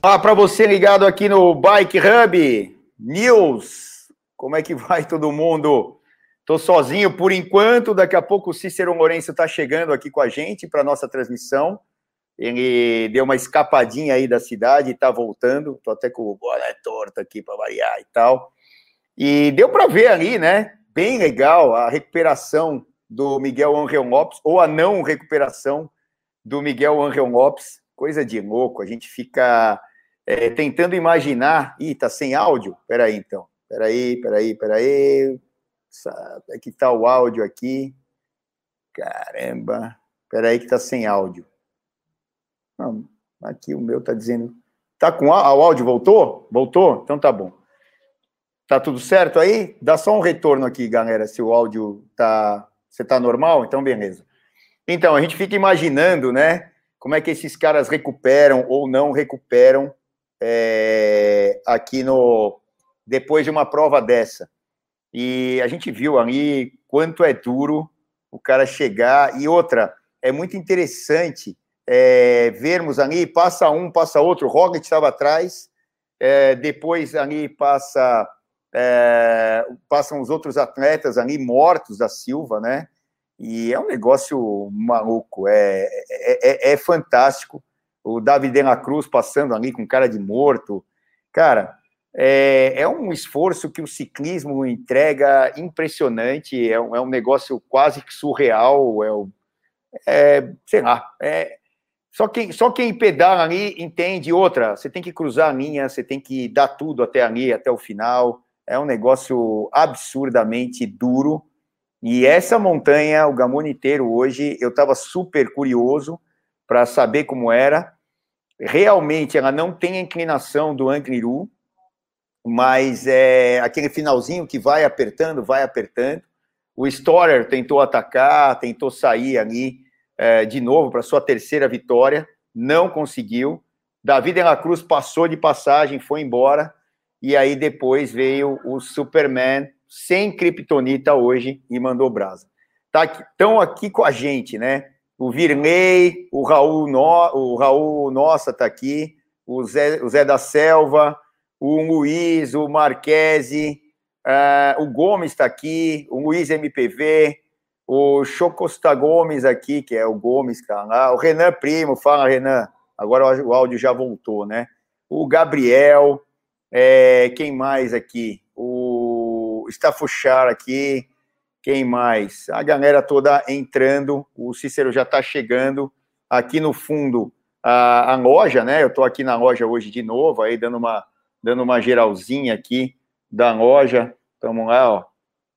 Ah, para você ligado aqui no Bike Hub News, como é que vai todo mundo? Estou sozinho por enquanto, daqui a pouco o Cícero Lourenço está chegando aqui com a gente para nossa transmissão. Ele deu uma escapadinha aí da cidade e está voltando. Estou até com o boné torto aqui para variar e tal. E deu para ver ali, né? Bem legal a recuperação do Miguel Angel Lopes, ou a não recuperação do Miguel Angel Lopes. Coisa de louco, a gente fica é, tentando imaginar. Ih, tá sem áudio? Peraí, então. Peraí, peraí, peraí. É que tá o áudio aqui. Caramba. Peraí que tá sem áudio. Não, aqui o meu tá dizendo. Tá com ah, o áudio voltou? Voltou? Então tá bom. Tá tudo certo aí? Dá só um retorno aqui, galera, se o áudio tá você tá normal? Então beleza. Então, a gente fica imaginando, né, como é que esses caras recuperam ou não recuperam é, aqui no depois de uma prova dessa. E a gente viu ali quanto é duro o cara chegar. E outra, é muito interessante é, vermos ali, passa um, passa outro, o Roglic estava atrás, é, depois ali passa, é, passam os outros atletas ali mortos da Silva, né? E é um negócio maluco, é, é, é, é fantástico. O David de la Cruz passando ali com cara de morto. Cara, é, é um esforço que o ciclismo entrega impressionante, é um, é um negócio quase que surreal, é, é sei lá, é, só quem, só quem pedala ali entende. Outra, você tem que cruzar a linha, você tem que dar tudo até ali, até o final. É um negócio absurdamente duro. E essa montanha, o Gamone inteiro hoje, eu estava super curioso para saber como era. Realmente, ela não tem a inclinação do Angliru, mas é aquele finalzinho que vai apertando, vai apertando. O Storer tentou atacar, tentou sair ali é, de novo para sua terceira vitória, não conseguiu. Davi de la Cruz passou de passagem, foi embora, e aí depois veio o Superman sem kryptonita hoje e mandou brasa. Tá estão aqui com a gente, né? O Virney, o Raul, no, o Raul Nossa está aqui, o Zé, o Zé da Selva, o Luiz, o Marquese, uh, o Gomes está aqui, o Luiz MPV, o Chocosta Gomes aqui, que é o Gomes, cara, lá, o Renan Primo, fala Renan, agora o áudio já voltou, né? O Gabriel, é, quem mais aqui? O Stafuchar aqui, quem mais? A galera toda entrando, o Cícero já está chegando aqui no fundo, a, a loja, né? Eu estou aqui na loja hoje de novo, aí dando uma, dando uma geralzinha aqui da loja, estamos lá, ó,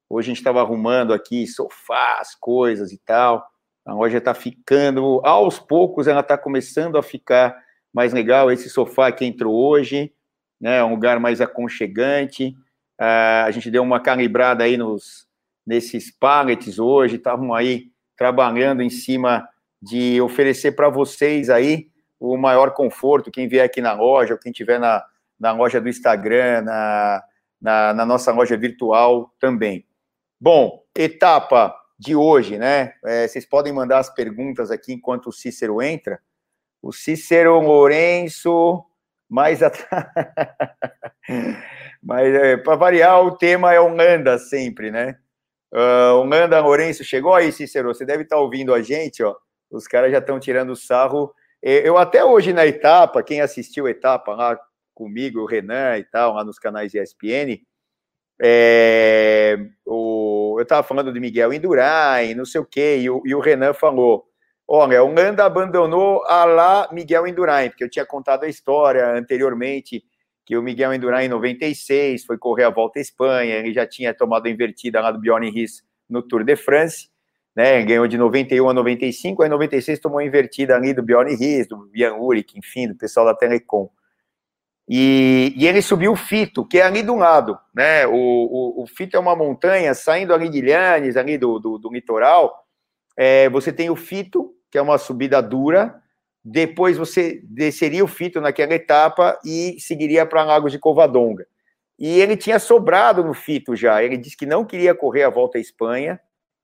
Hoje a gente estava arrumando aqui sofás, coisas e tal. A loja está ficando, aos poucos, ela está começando a ficar mais legal. Esse sofá que entrou hoje, né, é um lugar mais aconchegante. Uh, a gente deu uma calibrada aí nos, nesses pallets hoje, estavam aí trabalhando em cima de oferecer para vocês aí o maior conforto, quem vier aqui na loja, ou quem tiver na, na loja do Instagram, na, na, na nossa loja virtual também. Bom, etapa de hoje, né? É, vocês podem mandar as perguntas aqui enquanto o Cícero entra. O Cícero Lourenço, mais atrás. Mas, é, para variar, o tema é Holanda sempre, né? Uh, Holanda Lourenço chegou aí, Cícero. Você deve estar ouvindo a gente, ó. Os caras já estão tirando sarro. Eu até hoje na etapa, quem assistiu a etapa lá comigo, o Renan e tal, lá nos canais ESPN, é, o, eu estava falando de Miguel Indurain, não sei o quê, e o, e o Renan falou: olha, o Nanda abandonou a lá Miguel Indurain, porque eu tinha contado a história anteriormente que o Miguel Indurain, em 96, foi correr a volta à Espanha, ele já tinha tomado a invertida lá do Bjorn Riss no Tour de France, né, ganhou de 91 a 95, aí em 96 tomou a invertida ali do Bjorn Riss, do Jan Urik, enfim, do pessoal da Telecom. E, e, ele subiu o Fito, que é ali do lado, né? O, o, o Fito é uma montanha saindo ali de Lhanes, ali do, do, do litoral. É, você tem o Fito, que é uma subida dura. Depois você desceria o Fito naquela etapa e seguiria para Lagos de Covadonga. E ele tinha sobrado no Fito já. Ele disse que não queria correr a volta à Espanha,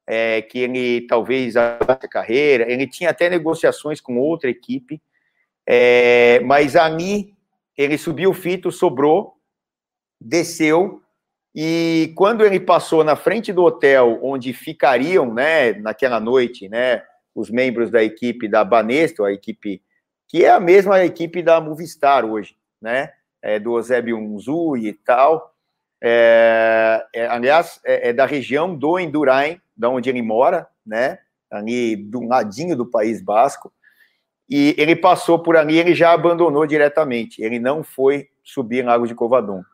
é, que ele talvez a carreira. Ele tinha até negociações com outra equipe, é, mas ali ele subiu o fito, sobrou, desceu, e quando ele passou na frente do hotel onde ficariam, né, naquela noite, né, os membros da equipe da Banesto, a equipe que é a mesma equipe da Movistar hoje, né, é, do Eusébio Unzui e tal, é, é, aliás, é, é, da região do Endurain, da onde ele mora, né, ali do ladinho do País Basco, e ele passou por ali, ele já abandonou diretamente, ele não foi subir em Lago de Covadonga.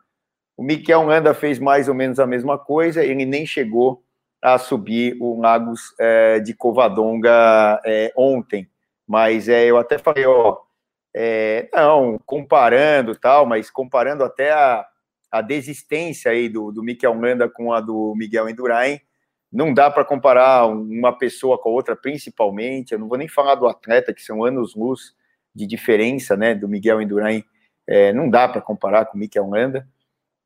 O Miquel Landa fez mais ou menos a mesma coisa, ele nem chegou a subir o Lagos é, de Covadonga é, ontem, mas é, eu até falei, ó, é, não, comparando tal, mas comparando até a, a desistência aí do, do Miquel Landa com a do Miguel Endurain, não dá para comparar uma pessoa com a outra, principalmente. Eu não vou nem falar do atleta, que são anos-luz de diferença, né? Do Miguel Indurain, é, não dá para comparar com o Mikel Landa.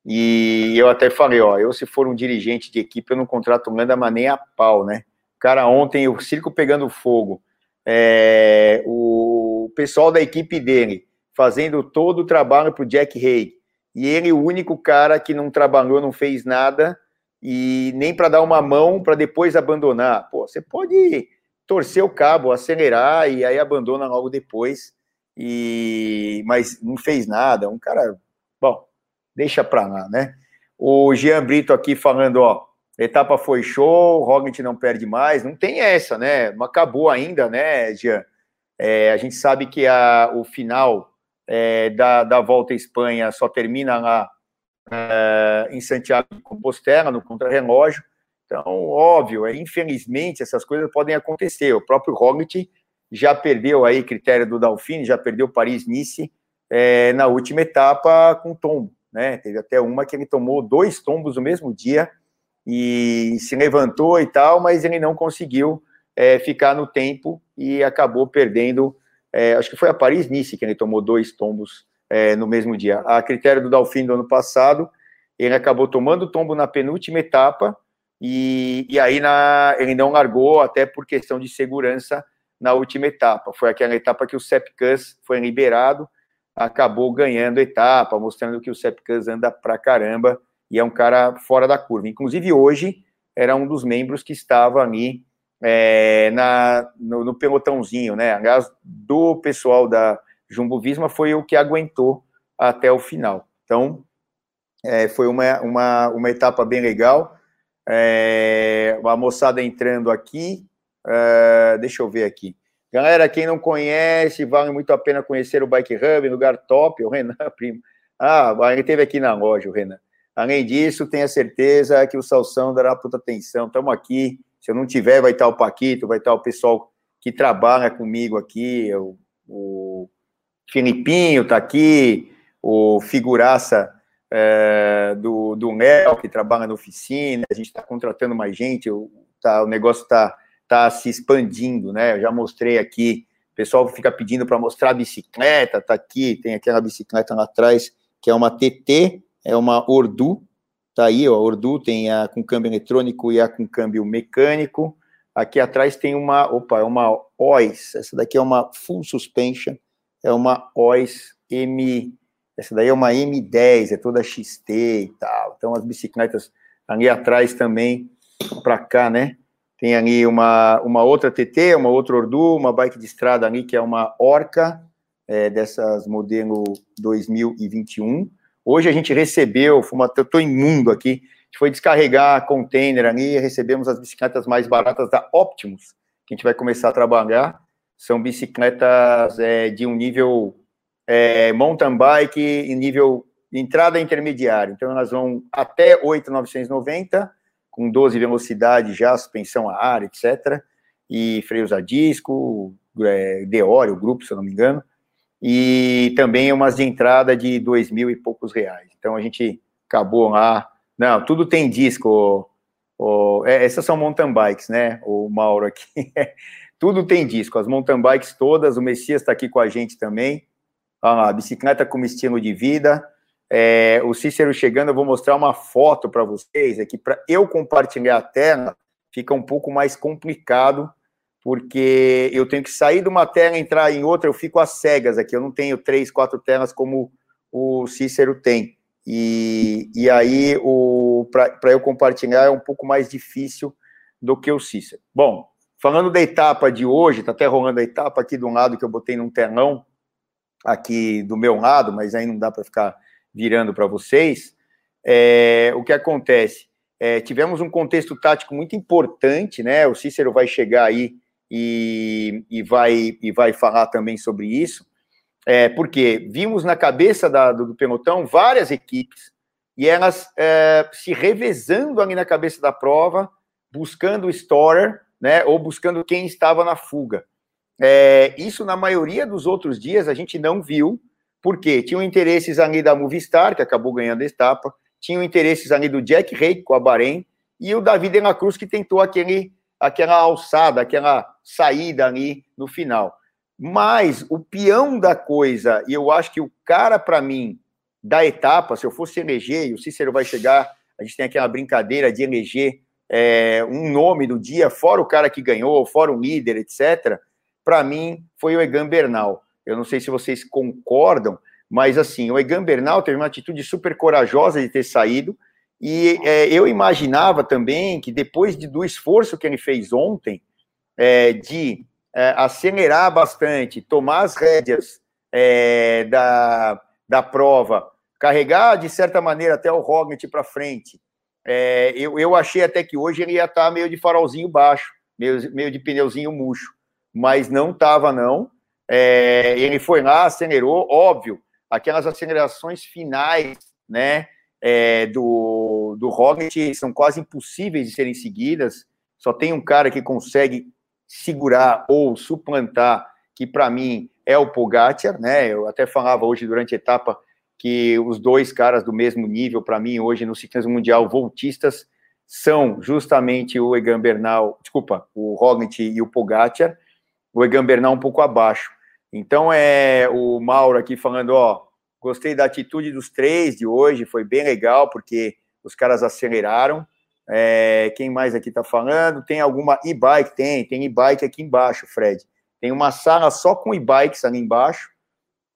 E eu até falei, ó, eu se for um dirigente de equipe, eu não contrato o Landa, mas nem a pau, né? Cara, ontem o circo pegando fogo, é, o pessoal da equipe dele fazendo todo o trabalho para o Jack Hay, e ele, o único cara que não trabalhou, não fez nada, e nem para dar uma mão para depois abandonar. Pô, você pode torcer o cabo, acelerar e aí abandona logo depois. E mas não fez nada, um cara, deixa para lá, né? O Jean Brito aqui falando, ó, etapa foi show, Roglic não perde mais, não tem essa, né? Não acabou ainda, né, Jean? É, a gente sabe que a, o final é, da, da volta à Espanha só termina lá é, em Santiago de Compostela, no contrarrelógio. Então, óbvio, é, infelizmente, essas coisas podem acontecer. O próprio Roglic já perdeu aí critério do Dauphine, já perdeu Paris-Nice é, na última etapa com tombo, né? Teve até uma que ele tomou dois tombos no mesmo dia e se levantou e tal, mas ele não conseguiu é, ficar no tempo e acabou perdendo. É, acho que foi a Paris-Nice que ele tomou dois tombos é, no mesmo dia. A critério do Dalfim do ano passado, ele acabou tomando tombo na penúltima etapa e, e aí na, ele não largou, até por questão de segurança, na última etapa. Foi aquela etapa que o Sepkus foi liberado, acabou ganhando etapa, mostrando que o Sepkus anda pra caramba e é um cara fora da curva. Inclusive, hoje, era um dos membros que estava ali é, na, no, no pelotãozinho, né? Aliás, do pessoal da, Jumbo Visma foi o que aguentou até o final. Então, é, foi uma, uma, uma etapa bem legal. É, a moçada entrando aqui. É, deixa eu ver aqui. Galera, quem não conhece, vale muito a pena conhecer o Bike Hub, lugar top. O Renan, primo. Ah, ele esteve aqui na loja, o Renan. Além disso, tenha certeza que o Salsão dará puta atenção. Estamos aqui. Se eu não tiver, vai estar o Paquito, vai estar o pessoal que trabalha comigo aqui, o, o Filipinho está aqui, o figuraça é, do, do Nel, que trabalha na oficina, a gente está contratando mais gente, o, tá, o negócio está tá se expandindo, né? Eu já mostrei aqui, o pessoal fica pedindo para mostrar a bicicleta, tá aqui, tem aquela bicicleta lá atrás, que é uma TT, é uma Ordu, tá aí, ó, Ordu tem a com câmbio eletrônico e a com câmbio mecânico. Aqui atrás tem uma, opa, é uma OIS, essa daqui é uma Full Suspension, é uma OS M, essa daí é uma M10, é toda XT e tal. Então as bicicletas ali atrás também, para cá, né? Tem ali uma, uma outra TT, uma outra Ordu, uma bike de estrada ali que é uma Orca, é, dessas modelo 2021. Hoje a gente recebeu, eu estou imundo aqui, a gente foi descarregar container ali, recebemos as bicicletas mais baratas da Optimus, que a gente vai começar a trabalhar são bicicletas é, de um nível é, mountain bike nível entrada intermediário. Então, elas vão até 8,990, com 12 velocidades já, suspensão a ar, etc. E freios a disco, é, Deore, o grupo, se eu não me engano. E também umas de entrada de dois mil e poucos reais. Então, a gente acabou lá. Não, tudo tem disco. O, é, essas são mountain bikes, né? O Mauro aqui. Tudo tem disco, as mountain bikes todas, o Messias está aqui com a gente também. A bicicleta como estilo de vida. É, o Cícero chegando, eu vou mostrar uma foto para vocês aqui, para eu compartilhar a tela, fica um pouco mais complicado, porque eu tenho que sair de uma tela, entrar em outra, eu fico às cegas aqui, eu não tenho três, quatro telas como o Cícero tem. E, e aí, para eu compartilhar, é um pouco mais difícil do que o Cícero. Bom, falando da etapa de hoje, está até rolando a etapa aqui do lado que eu botei num telão, aqui do meu lado, mas aí não dá para ficar virando para vocês. É, o que acontece? É, tivemos um contexto tático muito importante, né? O Cícero vai chegar aí e, e, vai, e vai falar também sobre isso, é, porque vimos na cabeça da, do, do pelotão várias equipes e elas é, se revezando ali na cabeça da prova, buscando o storer, né? Ou buscando quem estava na fuga. É, isso, na maioria dos outros dias, a gente não viu, porque tinham interesses ali da Movistar, que acabou ganhando a etapa, tinham interesses ali do Jack Hay com a Bahrein, e o David de la Cruz, que tentou aquele, aquela alçada, aquela saída ali no final. Mas o peão da coisa, e eu acho que o cara, para mim, da etapa, se eu fosse eleger, e o Cícero vai chegar, a gente tem aquela brincadeira de eleger é, um nome do dia, fora o cara que ganhou, fora o líder, etc para mim, foi o Egan Bernal. Eu não sei se vocês concordam, mas assim, o Egan Bernal teve uma atitude super corajosa de ter saído, e é, eu imaginava também que depois de, do esforço que ele fez ontem, é, de é, acelerar bastante, tomar as rédeas é, da, da prova, carregar de certa maneira até o Roglic para frente, é, eu, eu achei até que hoje ele ia estar tá meio de farolzinho baixo, meio, meio de pneuzinho murcho mas não estava, não. É, ele foi lá, acelerou, óbvio, aquelas acelerações finais, né, é, do, do Roglic são quase impossíveis de serem seguidas, só tem um cara que consegue segurar ou suplantar, que para mim é o Pogacar, né, eu até falava hoje durante a etapa que os dois caras do mesmo nível, para mim, hoje no ciclismo mundial, voltistas, são justamente o Egan Bernal, desculpa, o Roglic e o Pogacar, o Egan Bernal um pouco abaixo. Então, é o Mauro aqui falando, ó, gostei da atitude dos três de hoje, foi bem legal, porque os caras aceleraram. É, quem mais aqui tá falando? Tem alguma e-bike? Tem, tem e-bike aqui embaixo, Fred. Tem uma sala só com e-bikes ali embaixo.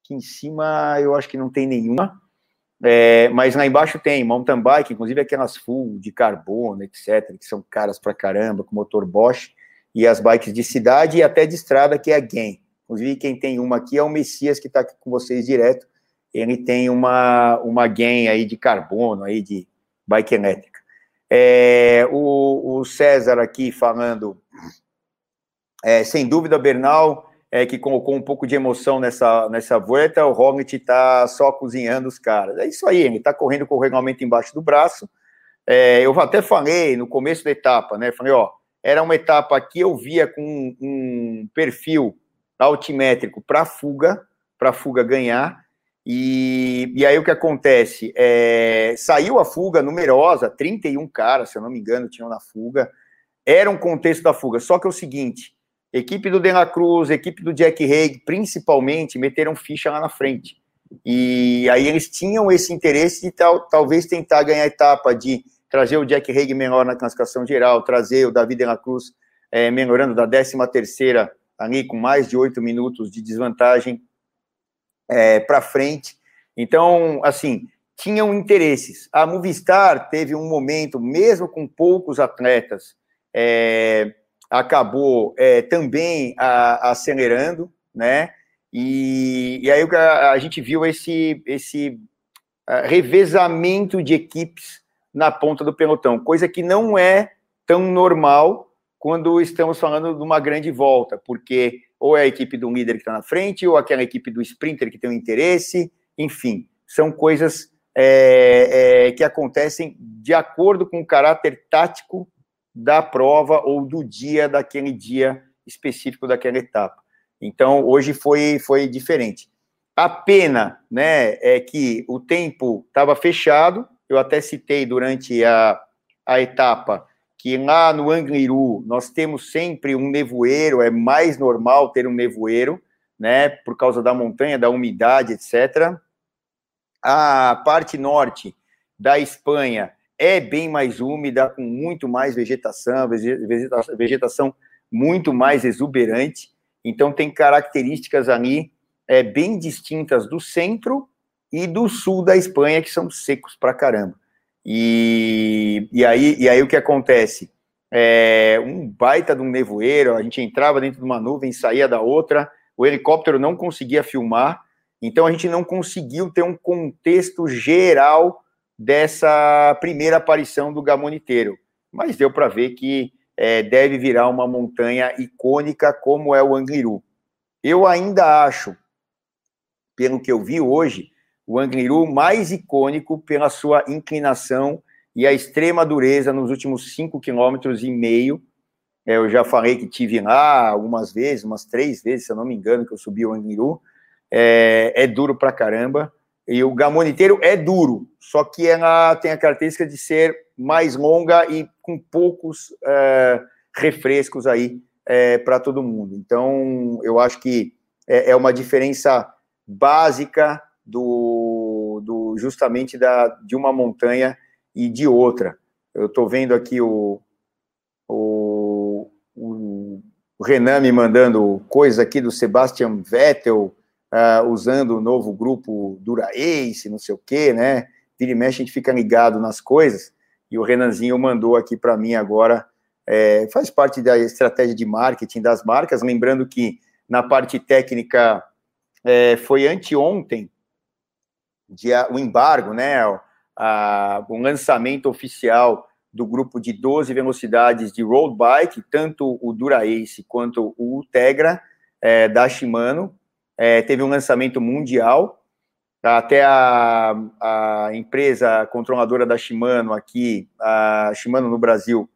Aqui em cima eu acho que não tem nenhuma. É, mas lá embaixo tem mountain bike, inclusive aquelas full de carbono, etc., que são caras pra caramba, com motor Bosch e as bikes de cidade e até de estrada, que é a GAN. Inclusive, quem tem uma aqui é o Messias, que está aqui com vocês direto. Ele tem uma, uma GAN aí de carbono, aí de bike elétrica. É, o, o, César aqui falando, é, sem dúvida, Bernal, é, que colocou um pouco de emoção nessa, nessa volta, o Roglic está só cozinhando os caras. É isso aí, ele está correndo com o regulamento embaixo do braço. É, eu até falei no começo da etapa, né? Falei, ó, era uma etapa que eu via com um perfil altimétrico para fuga, para fuga ganhar. E, e aí o que acontece? É, saiu a fuga numerosa, 31 caras, se eu não me engano, tinham na fuga. Era um contexto da fuga. Só que é o seguinte: equipe do Dela Cruz, equipe do Jack Haig, principalmente, meteram ficha lá na frente. E aí eles tinham esse interesse de tal, talvez tentar ganhar a etapa de trazer o Jack Haig menor na classificação geral, trazer o David de la Cruz é, melhorando da 13 terceira ali com mais de oito minutos de desvantagem é, para frente. Então, assim, tinham interesses. A Movistar teve um momento, mesmo com poucos atletas, é, acabou é, também a, acelerando, né? E, e aí a, a, gente viu esse, esse revezamento de equipes na ponta do pelotão, coisa que não é tão normal quando estamos falando de uma grande volta, porque ou é a equipe do líder que está na frente, ou aquela equipe do sprinter que tem um interesse, enfim, são coisas é, é, que acontecem de acordo com o caráter tático da prova ou do dia daquele dia específico daquela etapa. Então, hoje foi, foi diferente. A pena né, é que o tempo estava fechado, eu até citei durante a, a etapa que lá no Angliru nós temos sempre um nevoeiro, é mais normal ter um nevoeiro, né, por causa da montanha, da umidade, etc. A parte norte da Espanha é bem mais úmida, com muito mais vegetação, vegetação muito mais exuberante. Então tem características ali é, bem distintas do centro e do sul da Espanha, que são secos pra caramba. E, e, aí, e aí o que acontece? É, um baita de um nevoeiro, a gente entrava dentro de uma nuvem, saía da outra, o helicóptero não conseguia filmar, então a gente não conseguiu ter um contexto geral dessa primeira aparição do gamoniteiro, mas deu para ver que é, deve virar uma montanha icônica como é o Angliru. Eu ainda acho, pelo que eu vi hoje, o Angliru mais icônico pela sua inclinação e a extrema dureza nos últimos cinco quilômetros e meio. É, eu já falei que tive lá algumas vezes, umas três vezes, se eu não me engano, que eu subi o Angliru. É, é duro pra caramba. E o gamoniteiro é duro, só que ela tem a característica de ser mais longa e com poucos é, refrescos aí é, para todo mundo. Então, eu acho que é, é uma diferença básica do, do justamente da, de uma montanha e de outra. Eu estou vendo aqui o, o, o, Renan me mandando coisa aqui do Sebastian Vettel uh, usando o novo grupo Dura Ace, não sei o quê, né? Vira e mexe, a gente fica ligado nas coisas. E o Renanzinho mandou aqui para mim agora, é, faz parte da estratégia de marketing das marcas, lembrando que na parte técnica é, foi anteontem dia, o embargo, né, a, o lançamento oficial do grupo de 12 velocidades de road bike, tanto o Dura Ace quanto o Tegra é, da Shimano, é, teve um lançamento mundial, até a, a, empresa controladora da Shimano aqui, a Shimano no Brasil,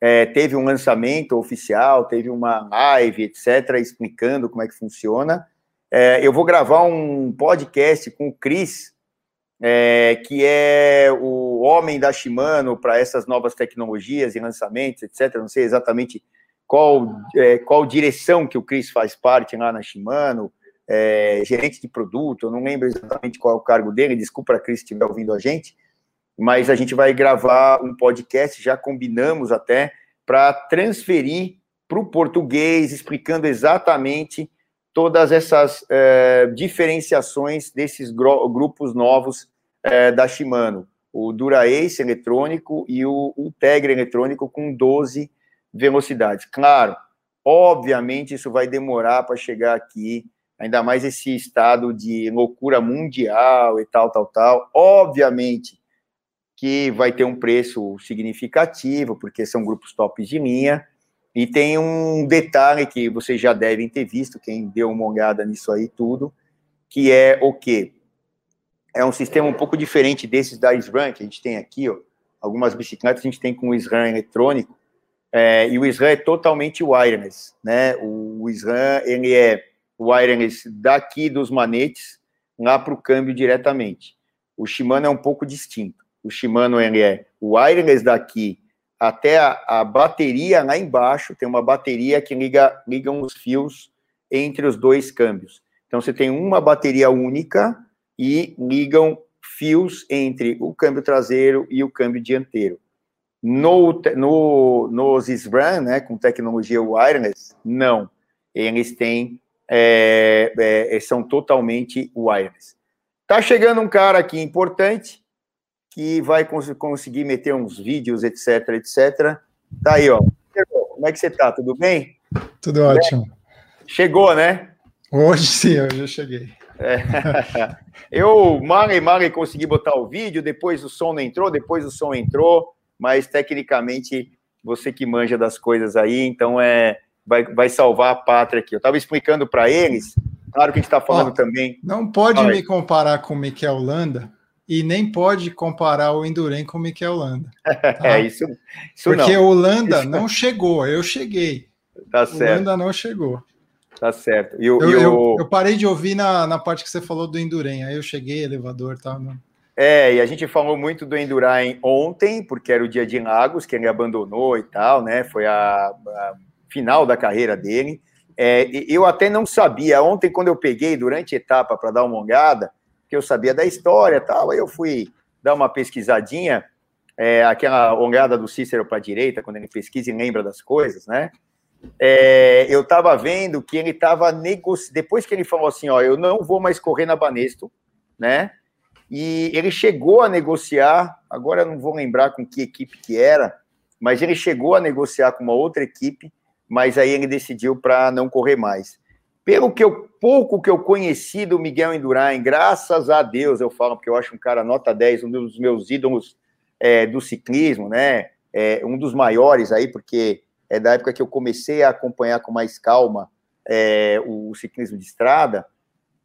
é, teve um lançamento oficial, teve uma live, etc., explicando como é que funciona. É, eu vou gravar um podcast com o Cris, é, que é o homem da Shimano para essas novas tecnologias e lançamentos, etc. Não sei exatamente qual, é, qual direção que o Cris faz parte lá na Shimano, é, gerente de produto, eu não lembro exatamente qual é o cargo dele, desculpa a Cris se estiver ouvindo a gente, mas a gente vai gravar um podcast, já combinamos até, para transferir para o português, explicando exatamente todas essas é, diferenciações desses grupos novos é, da Shimano, o Dura-Ace eletrônico e o, o Tegra eletrônico com 12 velocidades. Claro, obviamente isso vai demorar para chegar aqui, ainda mais esse estado de loucura mundial e tal, tal, tal. Obviamente que vai ter um preço significativo, porque são grupos tops de linha, e tem um detalhe que vocês já devem ter visto, quem deu uma olhada nisso aí tudo, que é o quê? É um sistema um pouco diferente desses da SRAM, que a gente tem aqui, ó. Algumas bicicletas a gente tem com o SRAM eletrônico, é, e o SRAM é totalmente wireless, né? O, SRAM, ele é wireless daqui dos manetes lá para o câmbio diretamente. O Shimano é um pouco distinto. O Shimano, ele é wireless daqui até a, a, bateria lá embaixo, tem uma bateria que liga ligam os fios entre os dois câmbios. Então você tem uma bateria única e ligam fios entre o câmbio traseiro e o câmbio dianteiro. No, no, nos SRAM, né, com tecnologia wireless, não. Eles têm, é, é, são totalmente wireless. Tá chegando um cara aqui importante, que vai cons conseguir meter uns vídeos, etc, etc. Tá aí, ó. Como é que você tá? Tudo bem? Tudo ótimo. Chegou, né? Hoje sim, hoje eu cheguei. É. Eu, Mari, Mari, consegui botar o vídeo, depois o som não entrou, depois o som entrou, mas tecnicamente você que manja das coisas aí, então é vai, vai salvar a pátria aqui. Eu estava explicando para eles, claro que a gente está falando também. Não pode me comparar com o Miquel Landa, e nem pode comparar o Endurem com o Mikel Landa. Tá? é, isso, isso Porque não. o Landa isso não chegou, eu cheguei. Tá certo. O Landa não chegou. Tá certo. E o, eu, e o... eu, eu, parei de ouvir na, na parte que você falou do Endurem, aí eu cheguei, elevador tal. Não... É, e a gente falou muito do Endurain ontem, porque era o dia de Lagos, que ele abandonou e tal, né? Foi a, a final da carreira dele. É, eu até não sabia, ontem, quando eu peguei durante a etapa para dar uma olhada, que eu sabia da história tal. Aí eu fui dar uma pesquisadinha, é, aquela olhada do Cícero para a direita, quando ele pesquisa e lembra das coisas, né? É, eu estava vendo que ele estava negociando. Depois que ele falou assim: Ó, eu não vou mais correr na Banesto, né? e ele chegou a negociar, agora eu não vou lembrar com que equipe que era, mas ele chegou a negociar com uma outra equipe, mas aí ele decidiu para não correr mais. Pelo que eu, pouco que eu conheci do Miguel Indurain, graças a Deus eu falo, porque eu acho um cara nota 10, um dos meus ídolos é, do ciclismo, né? É, um dos maiores aí, porque é da época que eu comecei a acompanhar com mais calma é, o ciclismo de estrada.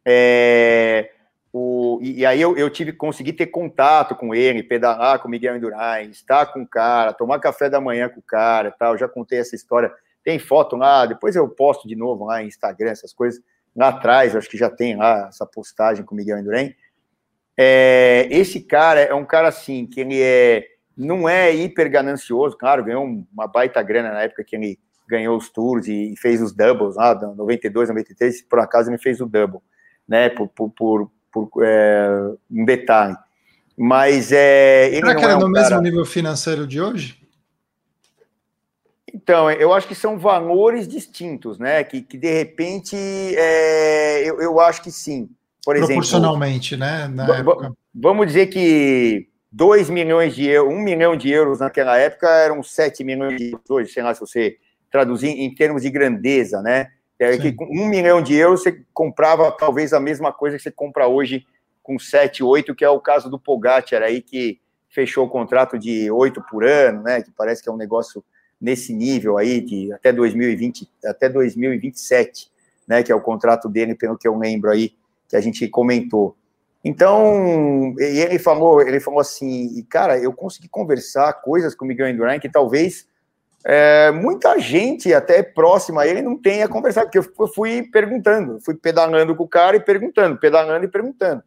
É, o, e, e, aí eu, eu tive consegui ter contato com ele, pedalar com o Miguel Indurain, estar com o cara, tomar café da manhã com o cara tal. Já contei essa história tem foto lá, depois eu posto de novo lá em Instagram, essas coisas. Lá atrás, acho que já tem lá essa postagem com o Miguel Indurain. É, esse cara é um cara assim, que ele é, não é hiper ganancioso, claro, ganhou uma baita grana na época que ele ganhou os tours e fez os doubles lá, 92, 93, por acaso ele fez o double, né, por, por, por, por é, um detalhe. Mas é. Ele Será que era é um no cara... mesmo nível financeiro de hoje? Então, eu acho que são valores distintos, né? Que, que de repente é, eu, eu acho que sim. Por Proporcionalmente, exemplo, né? Vamos dizer que 2 milhões de euros, 1 um milhão de euros naquela época eram 7 milhões de euros hoje, sei lá se você traduzir em termos de grandeza, né? É que com 1 um milhão de euros você comprava talvez a mesma coisa que você compra hoje com 7, 8, que é o caso do Pogacar aí, que fechou o contrato de 8 por ano, né? Que parece que é um negócio nesse nível aí de até 2020, até 2027, né, que é o contrato dele, pelo que eu lembro aí, que a gente comentou. Então, ele falou, ele falou assim, cara, eu consegui conversar coisas com o Miguel Indurain que talvez é, muita gente até próxima a ele não tenha conversado, porque eu fui perguntando, fui pedalando com o cara e perguntando, pedalando e perguntando.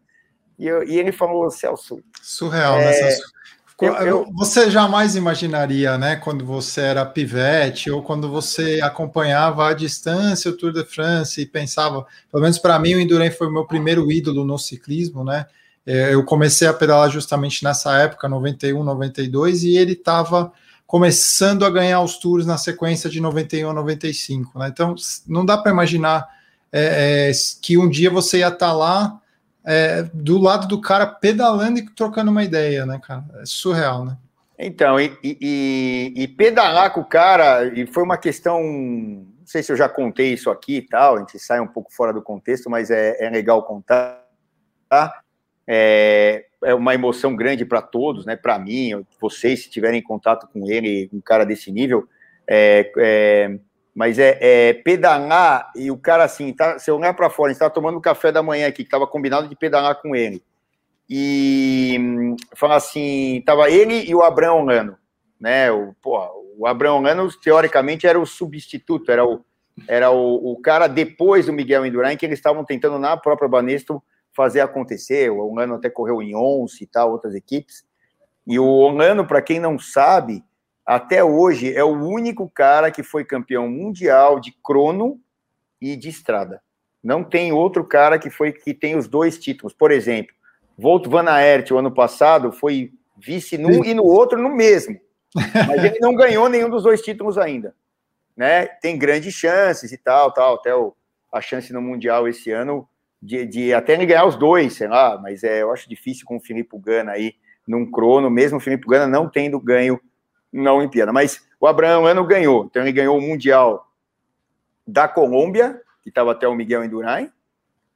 E, eu, e ele falou, Celso. Surreal, né, é, né, Celso? Eu, eu... Você jamais imaginaria, né, quando você era pivete ou quando você acompanhava à distância o Tour de France e pensava, pelo menos para mim, o Indurain foi o meu primeiro ídolo no ciclismo, né? É, eu comecei a pedalar justamente nessa época, 91, 92, e ele estava começando a ganhar os tours na sequência de 91 a 95, né? Então, não dá para imaginar é, é, que um dia você ia estar tá lá é, do lado do cara pedalando e trocando uma ideia, né, cara? É surreal, né? Então, e, e, e, pedalar com o cara, e foi uma questão, não sei se eu já contei isso aqui e tal, a gente sai um pouco fora do contexto, mas é, é legal contar. Tá? É, é uma emoção grande para todos, né? Para mim, vocês, se tiverem contato com ele, um cara desse nível, é, é mas é, é, pedalar e o cara assim, tá, se eu olhar para fora, estava tomando café da manhã aqui, que estava combinado de pedalar com ele. E hum, fala assim, tava ele e o Abrão Lano, né? O, porra, o Abrão Lano, teoricamente, era o substituto, era o, era o, o cara depois do Miguel Indurain, que eles estavam tentando na própria Banesto fazer acontecer. O Lano até correu em Once e tal, outras equipes. E o Lano, para quem não sabe, até hoje é o único cara que foi campeão mundial de crono e de estrada. Não tem outro cara que foi que tem os dois títulos. Por exemplo, Volt Van Aert, o ano passado, foi vice num e no outro no mesmo. Mas ele não ganhou nenhum dos dois títulos ainda. Né? Tem grandes chances e tal, tal, até o, a chance no Mundial esse ano de, de até ele ganhar os dois, sei lá, mas é, eu acho difícil com o Filipe Gana aí num crono, mesmo o Filipe Gana não tendo ganho na Olimpíada. Mas o Abraão Ano ganhou. Então ele ganhou o Mundial da Colômbia, que estava até o Miguel Indurain,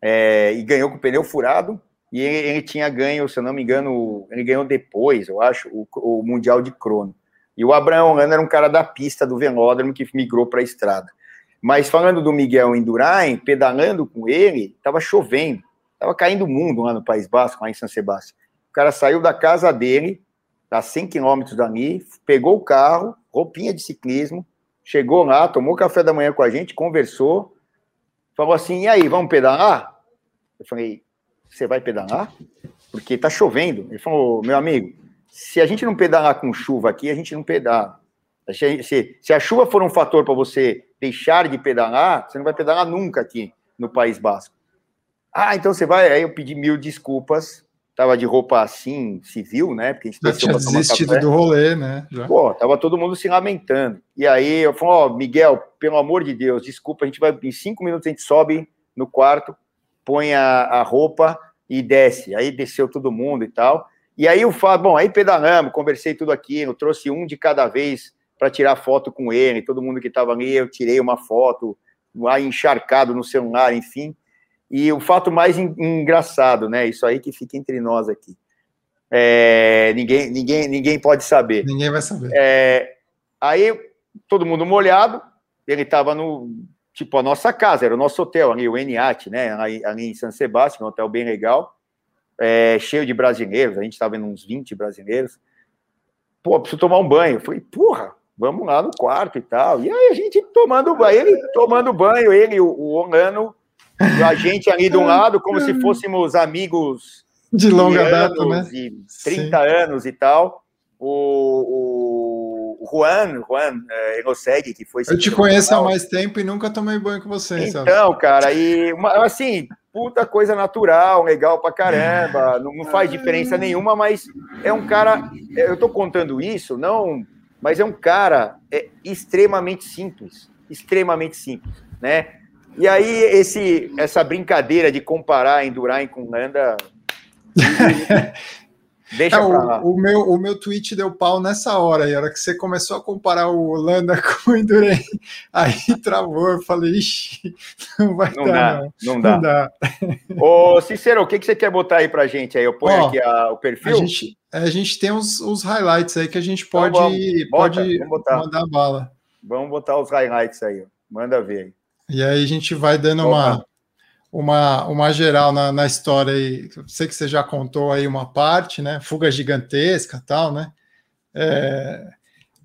é, e ganhou com o pneu furado. E ele, ele, tinha ganho, se eu não me engano, ele ganhou depois, eu acho, o, o Mundial de Crono. E o Abraão Ano era um cara da pista do velódromo que migrou para a estrada. Mas falando do Miguel Indurain, pedalando com ele, estava chovendo, estava caindo o mundo lá no País Basco, lá em São Sebastião. O cara saiu da casa dele, a 100 quilômetros dali, pegou o carro, roupinha de ciclismo, chegou lá, tomou café da manhã com a gente, conversou, falou assim: e aí, vamos pedalar? Eu falei: você vai pedalar? Porque tá chovendo. Ele falou: meu amigo, se a gente não pedalar com chuva aqui, a gente não pedala. Se, se a chuva for um fator para você deixar de pedalar, você não vai pedalar nunca aqui no País Basco. Ah, então você vai. Aí eu pedi mil desculpas tava de roupa assim, civil, né? Porque a gente tinha desistido do rolê, né? Já. Pô, tava todo mundo se lamentando. E aí eu falei, ó, oh, Miguel, pelo amor de Deus, desculpa, a gente vai, em cinco minutos a gente sobe no quarto, põe a, a roupa, e desce. Aí desceu todo mundo e tal. E aí o Fábio, bom, aí pedalamos, conversei tudo aqui, eu trouxe um de cada vez para tirar foto com ele, todo mundo que estava ali, eu tirei uma foto, lá encharcado no celular, enfim. E o fato mais engraçado, né? Isso aí que fica entre nós aqui. É, ninguém, ninguém, ninguém pode saber. Ninguém vai saber. É, aí todo mundo molhado, ele estava no tipo a nossa casa, era o nosso hotel ali, o Eniate, né? Ali, ali, em San Sebastião, um hotel bem legal, é, cheio de brasileiros, a gente estava vendo uns 20 brasileiros. Pô, preciso tomar um banho. Eu falei, porra, vamos lá no quarto e tal. E aí a gente tomando banho, ele tomando banho, ele, o, o Orlando, a gente ali de um lado, como se fôssemos amigos de longa data, né? De 30 Sim. anos e tal. O, o Juan, Juan é, que foi. Eu te conheço há mais tempo e nunca tomei banho com você, Então, sabe? cara, e assim, puta coisa natural, legal pra caramba, não, não faz diferença nenhuma, mas é um cara. Eu tô contando isso, não. Mas é um cara é, extremamente simples, extremamente simples, né? E aí, esse, essa brincadeira de comparar Endurain com Landa. Deixa é, o, o, meu, o meu tweet deu pau nessa hora, e a hora que você começou a comparar o Holanda com o Endurain, aí travou, eu falei, ixi, não vai não dar, dá, não. Não dá. Não dá. Ô, Cicero, o que, que você quer botar aí pra gente aí? Eu ponho Ó, aqui a, o perfil? A gente, a gente tem os, os highlights aí que a gente pode, então, vamos, pode bota, mandar bala. Vamos botar os highlights aí, manda ver aí. E aí a gente vai dando uma, uma, uma geral na, na história aí. Sei que você já contou aí uma parte, né? Fuga gigantesca tal, né? É,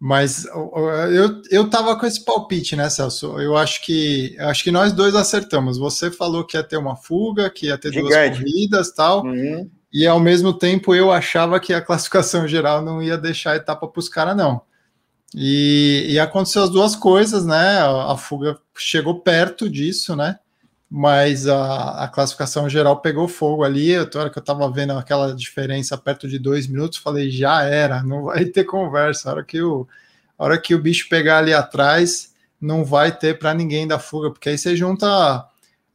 mas eu, eu tava com esse palpite, né, Celso? Eu acho que acho que nós dois acertamos. Você falou que ia ter uma fuga, que ia ter Gigante. duas corridas tal. Uhum. E ao mesmo tempo eu achava que a classificação geral não ia deixar a etapa para os caras, não. E, e, aconteceu as duas coisas, né? A, a, fuga chegou perto disso, né? Mas a, a classificação geral pegou fogo ali. A hora que eu tava vendo aquela diferença perto de dois minutos, falei, já era, não vai ter conversa. A hora que o, a hora que o bicho pegar ali atrás, não vai ter para ninguém da fuga, porque aí você junta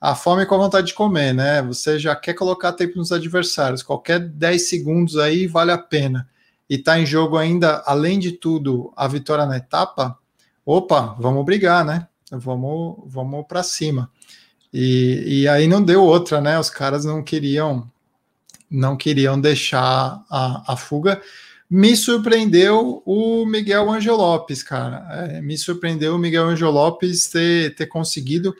a fome com a vontade de comer, né? Você já quer colocar tempo nos adversários, qualquer 10 segundos aí vale a pena e está em jogo ainda, além de tudo, a vitória na etapa, opa, vamos brigar, né? Vamos, vamos para cima. E, e aí não deu outra, né? Os caras não queriam não queriam deixar a, a fuga. Me surpreendeu o Miguel Angel Lopes, cara. É, me surpreendeu o Miguel Angel Lopes ter, ter conseguido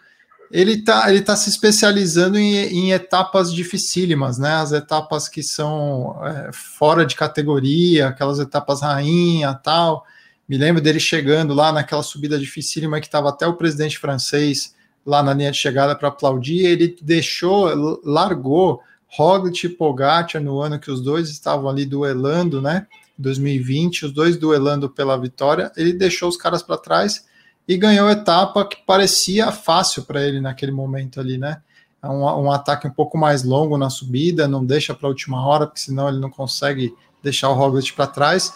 ele está ele tá se especializando em, em, etapas dificílimas, né? As etapas que são é, fora de categoria, aquelas etapas rainha tal. Me lembro dele chegando lá naquela subida dificílima que estava até o presidente francês lá na linha de chegada para aplaudir. Ele deixou, largou Roglic e Pogacar no ano que os dois estavam ali duelando, né? 2020, os dois duelando pela vitória. Ele deixou os caras para trás e ganhou a etapa que parecia fácil para ele naquele momento ali, né? É um, um, ataque um pouco mais longo na subida, não deixa para a última hora, porque senão ele não consegue deixar o Roglic para trás.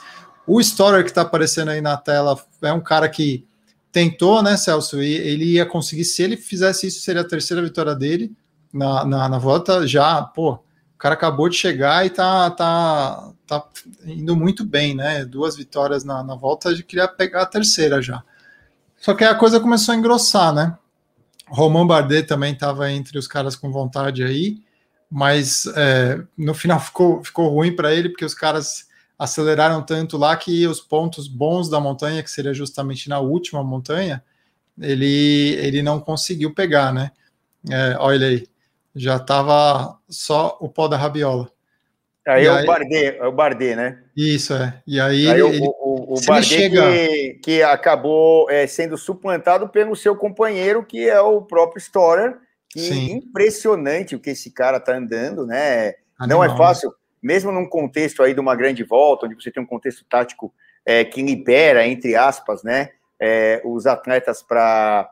O Storer que está aparecendo aí na tela é um cara que tentou, né, Celso? E ele ia conseguir, se ele fizesse isso, seria a terceira vitória dele na, na, na volta. Já, pô, o cara acabou de chegar e tá, tá, tá indo muito bem, né? Duas vitórias na, na volta, ele queria pegar a terceira já. Só que a coisa começou a engrossar, né? Romain Bardet também estava entre os caras com vontade aí, mas é, no final ficou, ficou ruim para ele, porque os caras aceleraram tanto lá que os pontos bons da montanha, que seria justamente na última montanha, ele, ele não conseguiu pegar, né? É, olha aí, já estava só o pó da rabiola. Aí é o Bardet, é o Bardet, né? Isso, é. E aí, aí ele, o, o, o Bardet chega... que, que acabou é, sendo suplantado pelo seu companheiro, que é o próprio Storer, que Sim. impressionante o que esse cara tá andando, né? Animal. Não é fácil, mesmo num contexto aí de uma grande volta, onde você tem um contexto tático é, que libera, entre aspas, né, é, os atletas para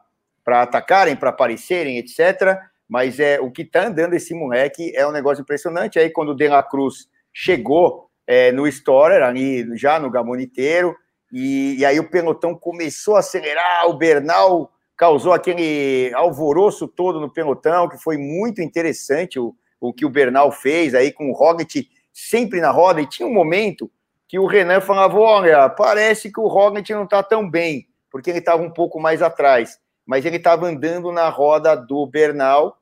atacarem, para aparecerem, etc., mas é o que está andando esse moleque é um negócio impressionante. Aí, quando o De La Cruz chegou é, no Storer, ali já no Gamoniteiro, e, e, aí o pelotão começou a acelerar, o Bernal causou aquele alvoroço todo no pelotão, que foi muito interessante, o, o que o Bernal fez aí com o Roglic sempre na roda, e tinha um momento que o Renan falava, olha, parece que o Roglic não está tão bem, porque ele estava um pouco mais atrás, mas ele estava andando na roda do Bernal,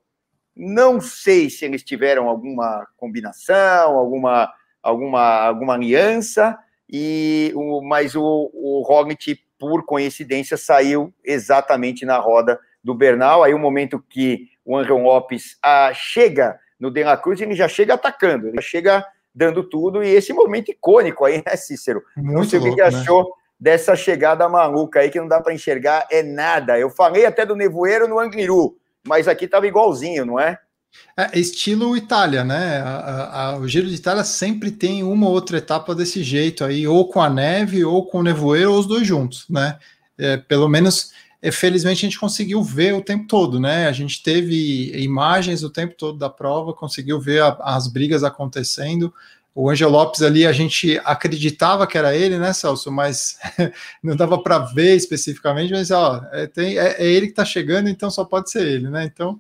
não sei se eles tiveram alguma combinação, alguma, alguma, alguma aliança, e o, mas o, o Roglic, por coincidência, saiu exatamente na roda do Bernal. Aí o momento que o Angel Lopes ah, chega no De La Cruz, ele já chega atacando, ele já chega dando tudo, e esse momento icônico aí, né, Cícero? Muito não sei louco, o que, né? achou dessa chegada maluca aí, que não dá para enxergar é nada. Eu falei até do nevoeiro no Angliru, mas aqui estava igualzinho, não é? É estilo Itália, né? A, a, o Giro de Itália sempre tem uma ou outra etapa desse jeito aí, ou com a neve, ou com o nevoeiro, ou os dois juntos, né? É, pelo menos, é, felizmente, a gente conseguiu ver o tempo todo, né? A gente teve imagens o tempo todo da prova, conseguiu ver a, as brigas acontecendo. O Angel Lopes ali, a gente acreditava que era ele, né, Celso? Mas não dava para ver especificamente, mas ó, é, tem, é, é ele que está chegando, então só pode ser ele, né? Então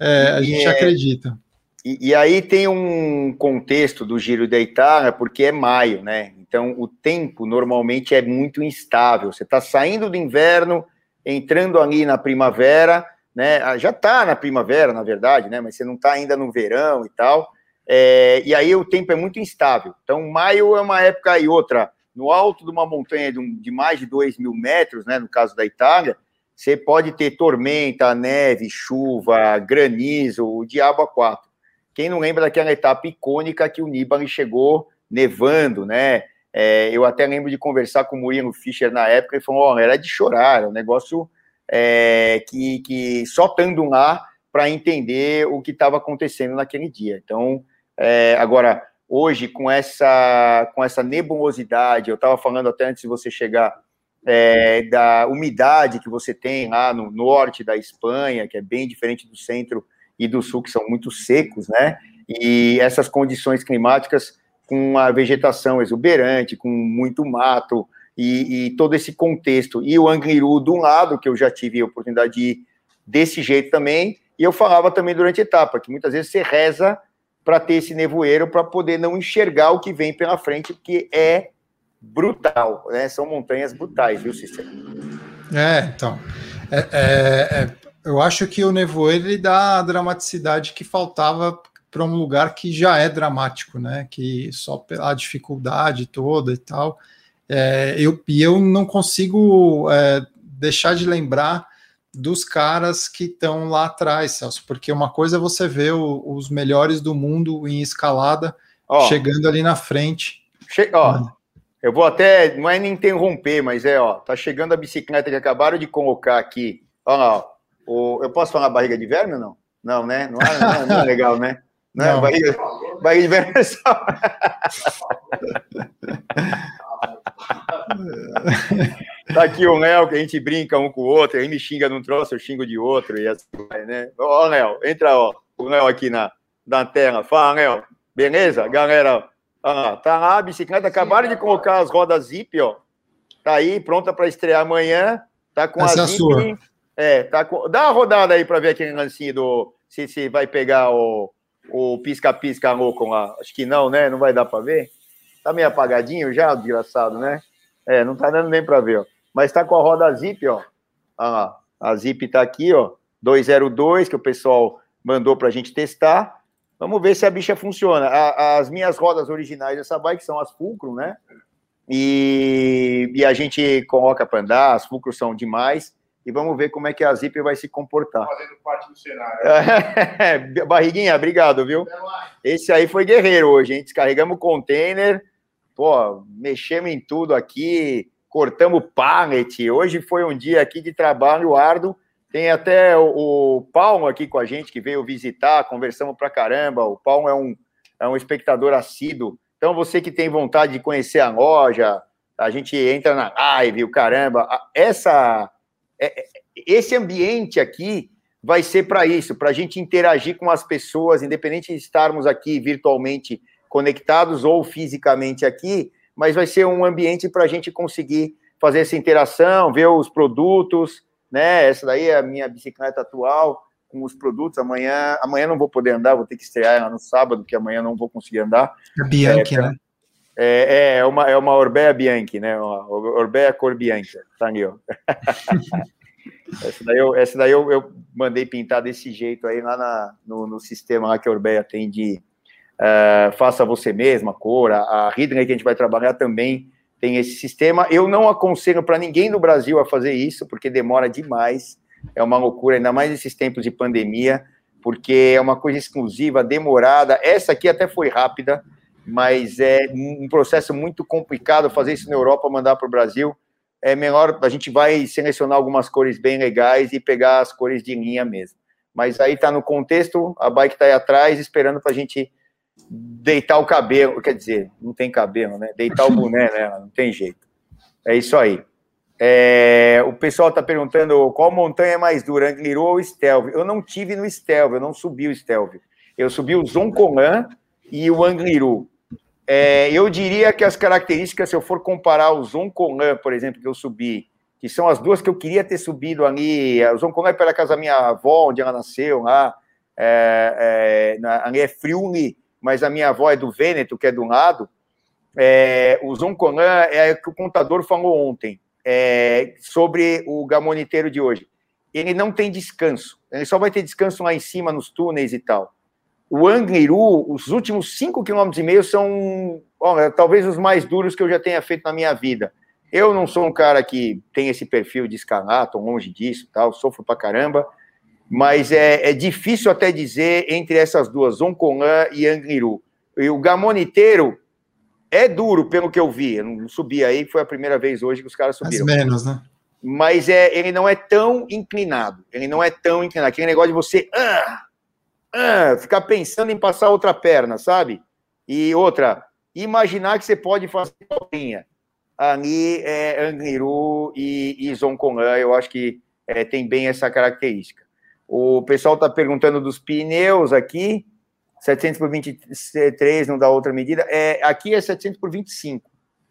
é, a gente é, acredita. E, e, aí tem um contexto do Giro da Itália, porque é maio, né? Então o tempo normalmente é muito instável. Você está saindo do inverno, entrando ali na primavera, né? Ah, já está na primavera, na verdade, né? Mas você não está ainda no verão e tal. É, e aí o tempo é muito instável. Então, maio é uma época e outra. No alto de uma montanha de, de mais de 2 mil metros, né, no caso da Itália, você pode ter tormenta, neve, chuva, granizo, o diabo a quatro. Quem não lembra daquela etapa icônica que o Nibali chegou nevando, né? É, eu até lembro de conversar com o Murilo Fischer na época e falou: oh, era de chorar, é um negócio é, que, que só estando lá para entender o que estava acontecendo naquele dia. Então, é, agora, hoje, com essa, com essa nebulosidade, eu estava falando até antes de você chegar é, da umidade que você tem lá no norte da Espanha, que é bem diferente do centro e do sul, que são muito secos, né? E essas condições climáticas com a vegetação exuberante, com muito mato e, e todo esse contexto. E o Angliru, um lado, que eu já tive a oportunidade de ir desse jeito também, e eu falava também durante a etapa, que muitas vezes você reza para ter esse nevoeiro, para poder não enxergar o que vem pela frente, porque é brutal, né? São montanhas brutais, viu, Cícero? É, então. É, é, é, eu acho que o nevoeiro ele dá a dramaticidade que faltava para um lugar que já é dramático, né? Que só pela dificuldade toda e tal. É, eu, e eu não consigo é, deixar de lembrar dos caras que estão lá atrás, Celso, porque uma coisa é você ver o, os melhores do mundo em escalada ó, chegando ali na frente. Che ó, eu vou até, não é nem interromper, mas é, ó, tá chegando a bicicleta que acabaram de colocar aqui. Ó ó, o, eu posso falar barriga de verme ou não? Não, né? Não é, não é, não é legal, né? Não, é não. Barriga, barriga de verme é só... tá aqui o Léo, que a gente brinca um com o outro, aí me xinga num troço, eu xingo de outro, e assim vai, né? Ó, Léo, entra, ó, o Léo aqui na, na tela. Fala, Léo. Beleza? Galera, ah, tá lá, a bicicleta, acabaram de colocar as rodas zip, ó. Tá aí, pronta para estrear amanhã. Tá com Essa a zip. É, a sua. é, tá com... Dá uma rodada aí para ver aquele lancinho do. Se, se vai pegar o, o pisca-pisca louco lá. Acho que não, né? Não vai dar para ver. Tá meio apagadinho já, desgraçado, né? É, não tá dando nem para ver, ó. Mas tá com a roda zip, ó. Ah, a zip tá aqui, ó. 202, que o pessoal mandou para a gente testar. Vamos ver se a bicha funciona. A, as minhas rodas originais dessa bike são as Fulcrum, né? E, e a gente coloca para andar, as Fulcrum são demais. E vamos ver como é que a Zip vai se comportar. Fazendo parte do cenário. Barriguinha, obrigado, viu? Esse aí foi guerreiro hoje, hein? Descarregamos o container, pô, mexemos em tudo aqui, cortamos pallet. Hoje foi um dia aqui de trabalho árduo tem até o, o Paulo aqui com a gente, que veio visitar, conversamos pra caramba. O Paulo é um, é um espectador assíduo. Então, você que tem vontade de conhecer a loja, a gente entra na live, o caramba. Essa, é, é, esse ambiente aqui vai ser para isso, para a gente interagir com as pessoas, independente de estarmos aqui virtualmente conectados ou fisicamente aqui, mas vai ser um ambiente para a gente conseguir fazer essa interação, ver os produtos, né? Essa daí é a minha bicicleta atual. com os produtos. Amanhã, amanhã não vou poder andar, vou ter que estrear ela no sábado, que amanhã não vou conseguir andar. A Bianchi, é, né? É, é, uma, é uma Orbea Bianchi, né? Uma Orbea cor Bianchi, tá ali, ó. essa daí, eu, essa daí eu, eu, mandei pintar desse jeito aí lá na, no, no sistema lá que a Orbea tem de uh, faça você mesma, cor. A, a que a gente vai trabalhar também tem esse sistema. Eu não aconselho para ninguém no Brasil a fazer isso, porque demora demais. É uma loucura, ainda mais nesses tempos de pandemia, porque é uma coisa exclusiva, demorada. Essa aqui até foi rápida, mas é um processo muito complicado fazer isso na Europa, mandar para o Brasil. É melhor, a gente vai selecionar algumas cores bem legais e pegar as cores de linha mesmo. Mas aí está no contexto, a bike está aí atrás, esperando para a gente deitar o cabelo, quer dizer, não tem cabelo, né? Deitar o boné, né? Não tem jeito. É isso aí. É, o pessoal está perguntando qual montanha é mais dura, Angliru ou Stelvio? Eu não tive no Stelvio, eu não subi o Stelvio. Eu subi o Zoncolan e o Angliru. É, eu diria que as características, se eu for comparar o Zoncolan, por exemplo, que eu subi, que são as duas que eu queria ter subido ali, o Zoncolan é pela casa da minha avó, onde ela nasceu, lá, é, é, ali é Friuli, mas a minha avó é do Vêneto, que é do lado. É, o Zoncolan é o que o contador falou ontem é, sobre o gamoniteiro de hoje. Ele não tem descanso. Ele só vai ter descanso lá em cima, nos túneis e tal. O Angliru, os últimos 5,5 km são olha, talvez os mais duros que eu já tenha feito na minha vida. Eu não sou um cara que tem esse perfil de escalar, estou longe disso, tal, sofro pra caramba, mas é, é difícil até dizer entre essas duas, Zoncolan e Angliru. E o gamoniteiro é duro, pelo que eu vi. Eu não subi aí, foi a primeira vez hoje que os caras subiram. Mais menos, né? Mas é, ele não é tão inclinado. Ele não é tão inclinado. Aquele negócio de você ah, ah, ficar pensando em passar outra perna, sabe? E outra, imaginar que você pode fazer sozinha. Ali é Angliru e, e Zoncolan, eu acho que é, tem bem essa característica. O pessoal está perguntando dos pneus aqui. 700 por 23 não dá outra medida. É, aqui é 700 por 25.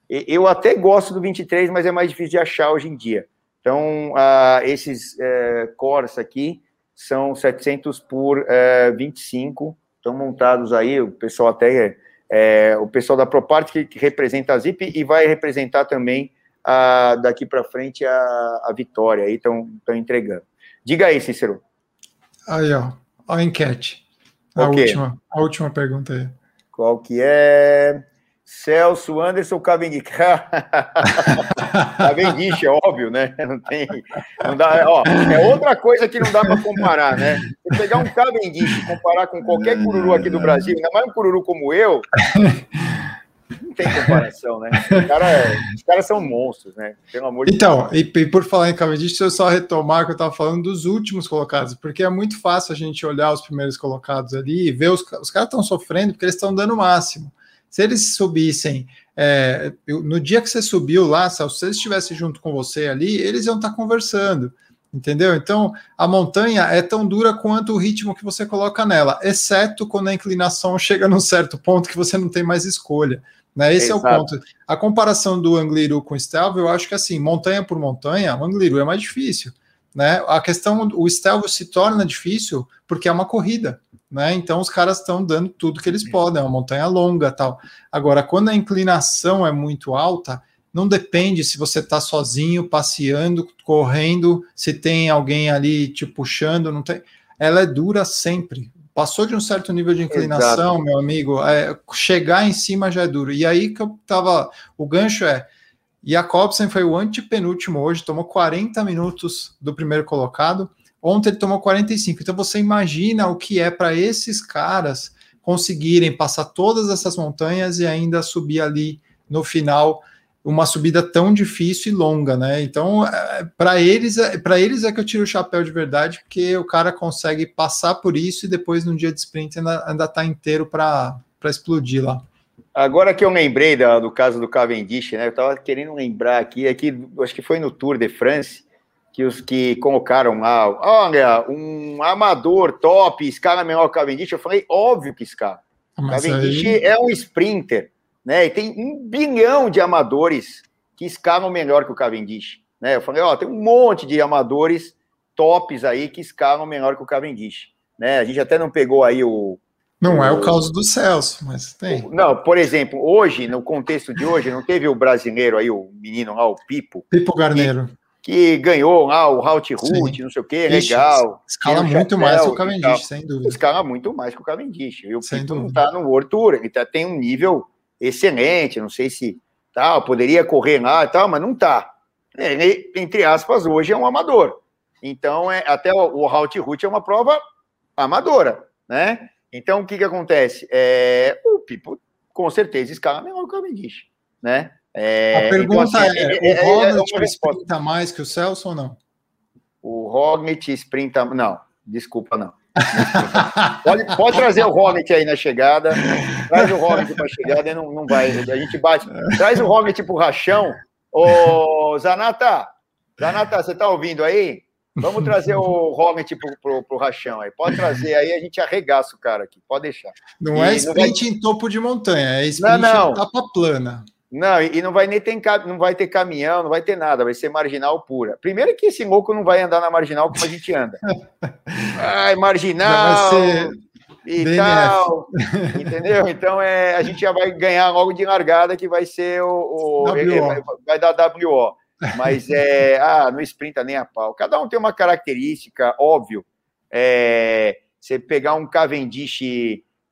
Eu até gosto do 23, mas é mais difícil de achar hoje em dia. Então, uh, esses uh, cores aqui são 700 por uh, 25, estão montados aí, o pessoal até, é, o pessoal da Propart que, que, representa a Zip e vai representar também a, daqui para frente a, a Vitória, aí estão entregando. Diga aí, Cícero. Aí, ó, a enquete. A okay. última, a última pergunta aí. Qual que é? Celso, Anderson, Cavendish. Cavendish, é óbvio, né? Não tem. Não dá, ó, é outra coisa que não dá para comparar, né? Se pegar um Cavendish e comparar com qualquer cururu aqui do Brasil, ainda mais um cururu como eu, não tem comparação, né? Os, cara, os caras são monstros, né? Pelo amor de então, Deus. Então, e, por falar em Cavendish, deixa eu só retomar que eu estava falando dos últimos colocados, porque é muito fácil a gente olhar os primeiros colocados ali e ver os, os caras estão sofrendo porque eles estão dando o máximo. Se eles subissem, é, no dia que você subiu lá, se eles estivessem junto com você ali, eles iam estar tá conversando entendeu? Então, a montanha é tão dura quanto o ritmo que você coloca nela, exceto quando a inclinação chega num certo ponto que você não tem mais escolha. Né? Esse Exato. é o ponto. A comparação do Angliru com o Stelvio, eu acho que assim, montanha por montanha, o Angliru é mais difícil. Né? A questão, o Stelvio se torna difícil porque é uma corrida. Né? Então os caras estão dando tudo que eles podem, é uma montanha longa tal. Agora, quando a inclinação é muito alta, não depende se você está sozinho, passeando, correndo, se tem alguém ali te puxando, não tem. Ela é dura sempre passou de um certo nível de inclinação, Exato. meu amigo, é, chegar em cima já é duro. E aí que eu tava. O gancho é. Jacobsen foi o antepenúltimo hoje, tomou 40 minutos do primeiro colocado. Ontem ele tomou 45. Então você imagina o que é para esses caras conseguirem passar todas essas montanhas e ainda subir ali no final uma subida tão difícil e longa, né? Então, é, para eles, é, para eles é que eu tiro o chapéu de verdade, porque o cara consegue passar por isso e depois no dia de sprint ainda, ainda tá inteiro para explodir lá. Agora que eu lembrei da, do caso do Cavendish, né? Eu estava querendo lembrar aqui, aqui, acho que foi no Tour de France, que os que colocaram lá, olha, um amador top, escala melhor que Cavendish. Eu falei, óbvio que escala. Mas Cavendish aí... é um sprinter né? E tem um bilhão de amadores que escalam melhor que o Cavendish, né? Eu falei, ó, tem um monte de amadores tops aí que escalam menor que o Cavendish. Né? A gente até não pegou aí o. Não o, é o caso do Celso, mas tem. Não, por exemplo, hoje, no contexto de hoje, não teve o brasileiro aí, o menino lá, o Pipo. Pipo Garneiro. Que, que ganhou lá o Halt Root, não sei o quê, legal. Escala muito mais que o Cavendish, sem dúvida. Escala muito mais que o Cavendish. E o sem Pipo dúvida. não tá no World Tour, ele tá, tem um nível excelente, não sei se tal, poderia correr lá e tal, mas não tá. Ele, entre aspas, hoje é um amador. Então, é, até o, o Halt Root é uma prova amadora, né? Então, o que que acontece? É, o Pipo, com certeza, escala melhor que o Cavendish, né? É, a pergunta então, assim, é, é, o Roglic é, sprinta mais que o Celso ou não? O Roglic sprinta... Não, desculpa, não. pode, pode trazer o Roglic aí na chegada. Traz o Roglic para a chegada e não, não vai. A gente bate. Traz o Roglic para o rachão. Ô, Zanata, Zanata, você está ouvindo aí? Vamos trazer o Roglic pro, pro, pro rachão aí. Pode trazer aí, a gente arregaça o cara aqui. Pode deixar. Não e é sprint vai... em topo de montanha, é sprint não, não. em tapa plana. Não, e não vai nem ter, não vai ter caminhão, não vai ter nada, vai ser marginal pura. Primeiro que esse louco não vai andar na marginal como a gente anda. Ai, marginal e DNF. tal. Entendeu? Então é, a gente já vai ganhar logo de largada que vai ser o. o vai, vai dar WO. Mas é. Ah, não sprinta nem a pau. Cada um tem uma característica, óbvio. É, você pegar um Cavendish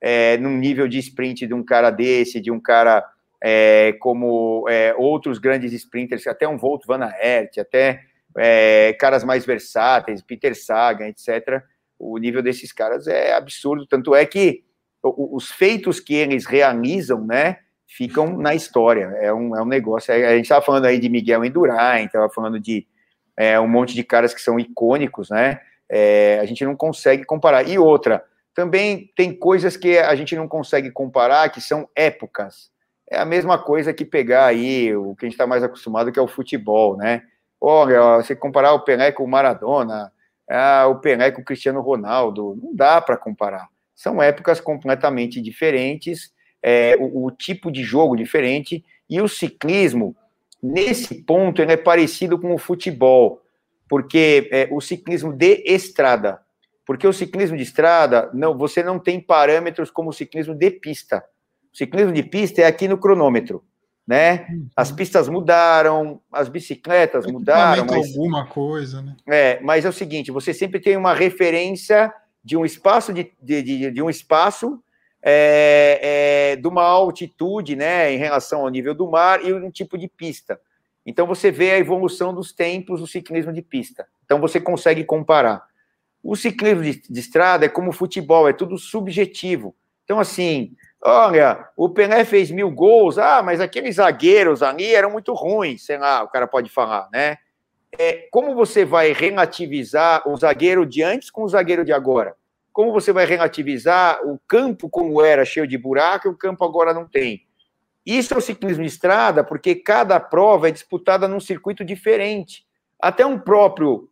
é, num nível de sprint de um cara desse, de um cara é, como é, outros grandes sprinters, até um Volt Van Aert, até é, caras mais versáteis, Peter Sagan, etc. O nível desses caras é absurdo. Tanto é que os feitos que eles realizam, né? ficam na história. É um, é um negócio. A gente estava falando aí de Miguel Endurain, estava falando de é, um monte de caras que são icônicos, né? É, a gente não consegue comparar. E outra, também tem coisas que a gente não consegue comparar, que são épocas. É a mesma coisa que pegar aí o que a gente está mais acostumado, que é o futebol, né? Olha, você comparar o Pelé com o Maradona, ah, o Pelé com o Cristiano Ronaldo, não dá para comparar. São épocas completamente diferentes é, o, o, tipo de jogo diferente, e o ciclismo, nesse ponto, ele é parecido com o futebol, porque é, o ciclismo de estrada, porque o ciclismo de estrada, não, você não tem parâmetros como o ciclismo de pista. Ciclismo de pista é aqui no cronômetro, né? As pistas mudaram, as bicicletas mudaram. Mas, alguma coisa, né? É, mas é o seguinte, você sempre tem uma referência de um espaço de, de, de, de um espaço é, é, de uma altitude, né, em relação ao nível do mar e um tipo de pista. Então você vê a evolução dos tempos do ciclismo de pista. Então você consegue comparar. O ciclismo de, de estrada é como o futebol, é tudo subjetivo. Então assim, olha, o Pelé fez mil gols, ah, mas aqueles zagueiros ali eram muito ruins, sei lá, o cara pode falar, né? É, como você vai relativizar o zagueiro de antes com o zagueiro de agora? como você vai relativizar o campo como era cheio de buraco e o campo agora não tem? Isso é o ciclismo de estrada, porque cada prova é disputada num circuito diferente. Até um próprio,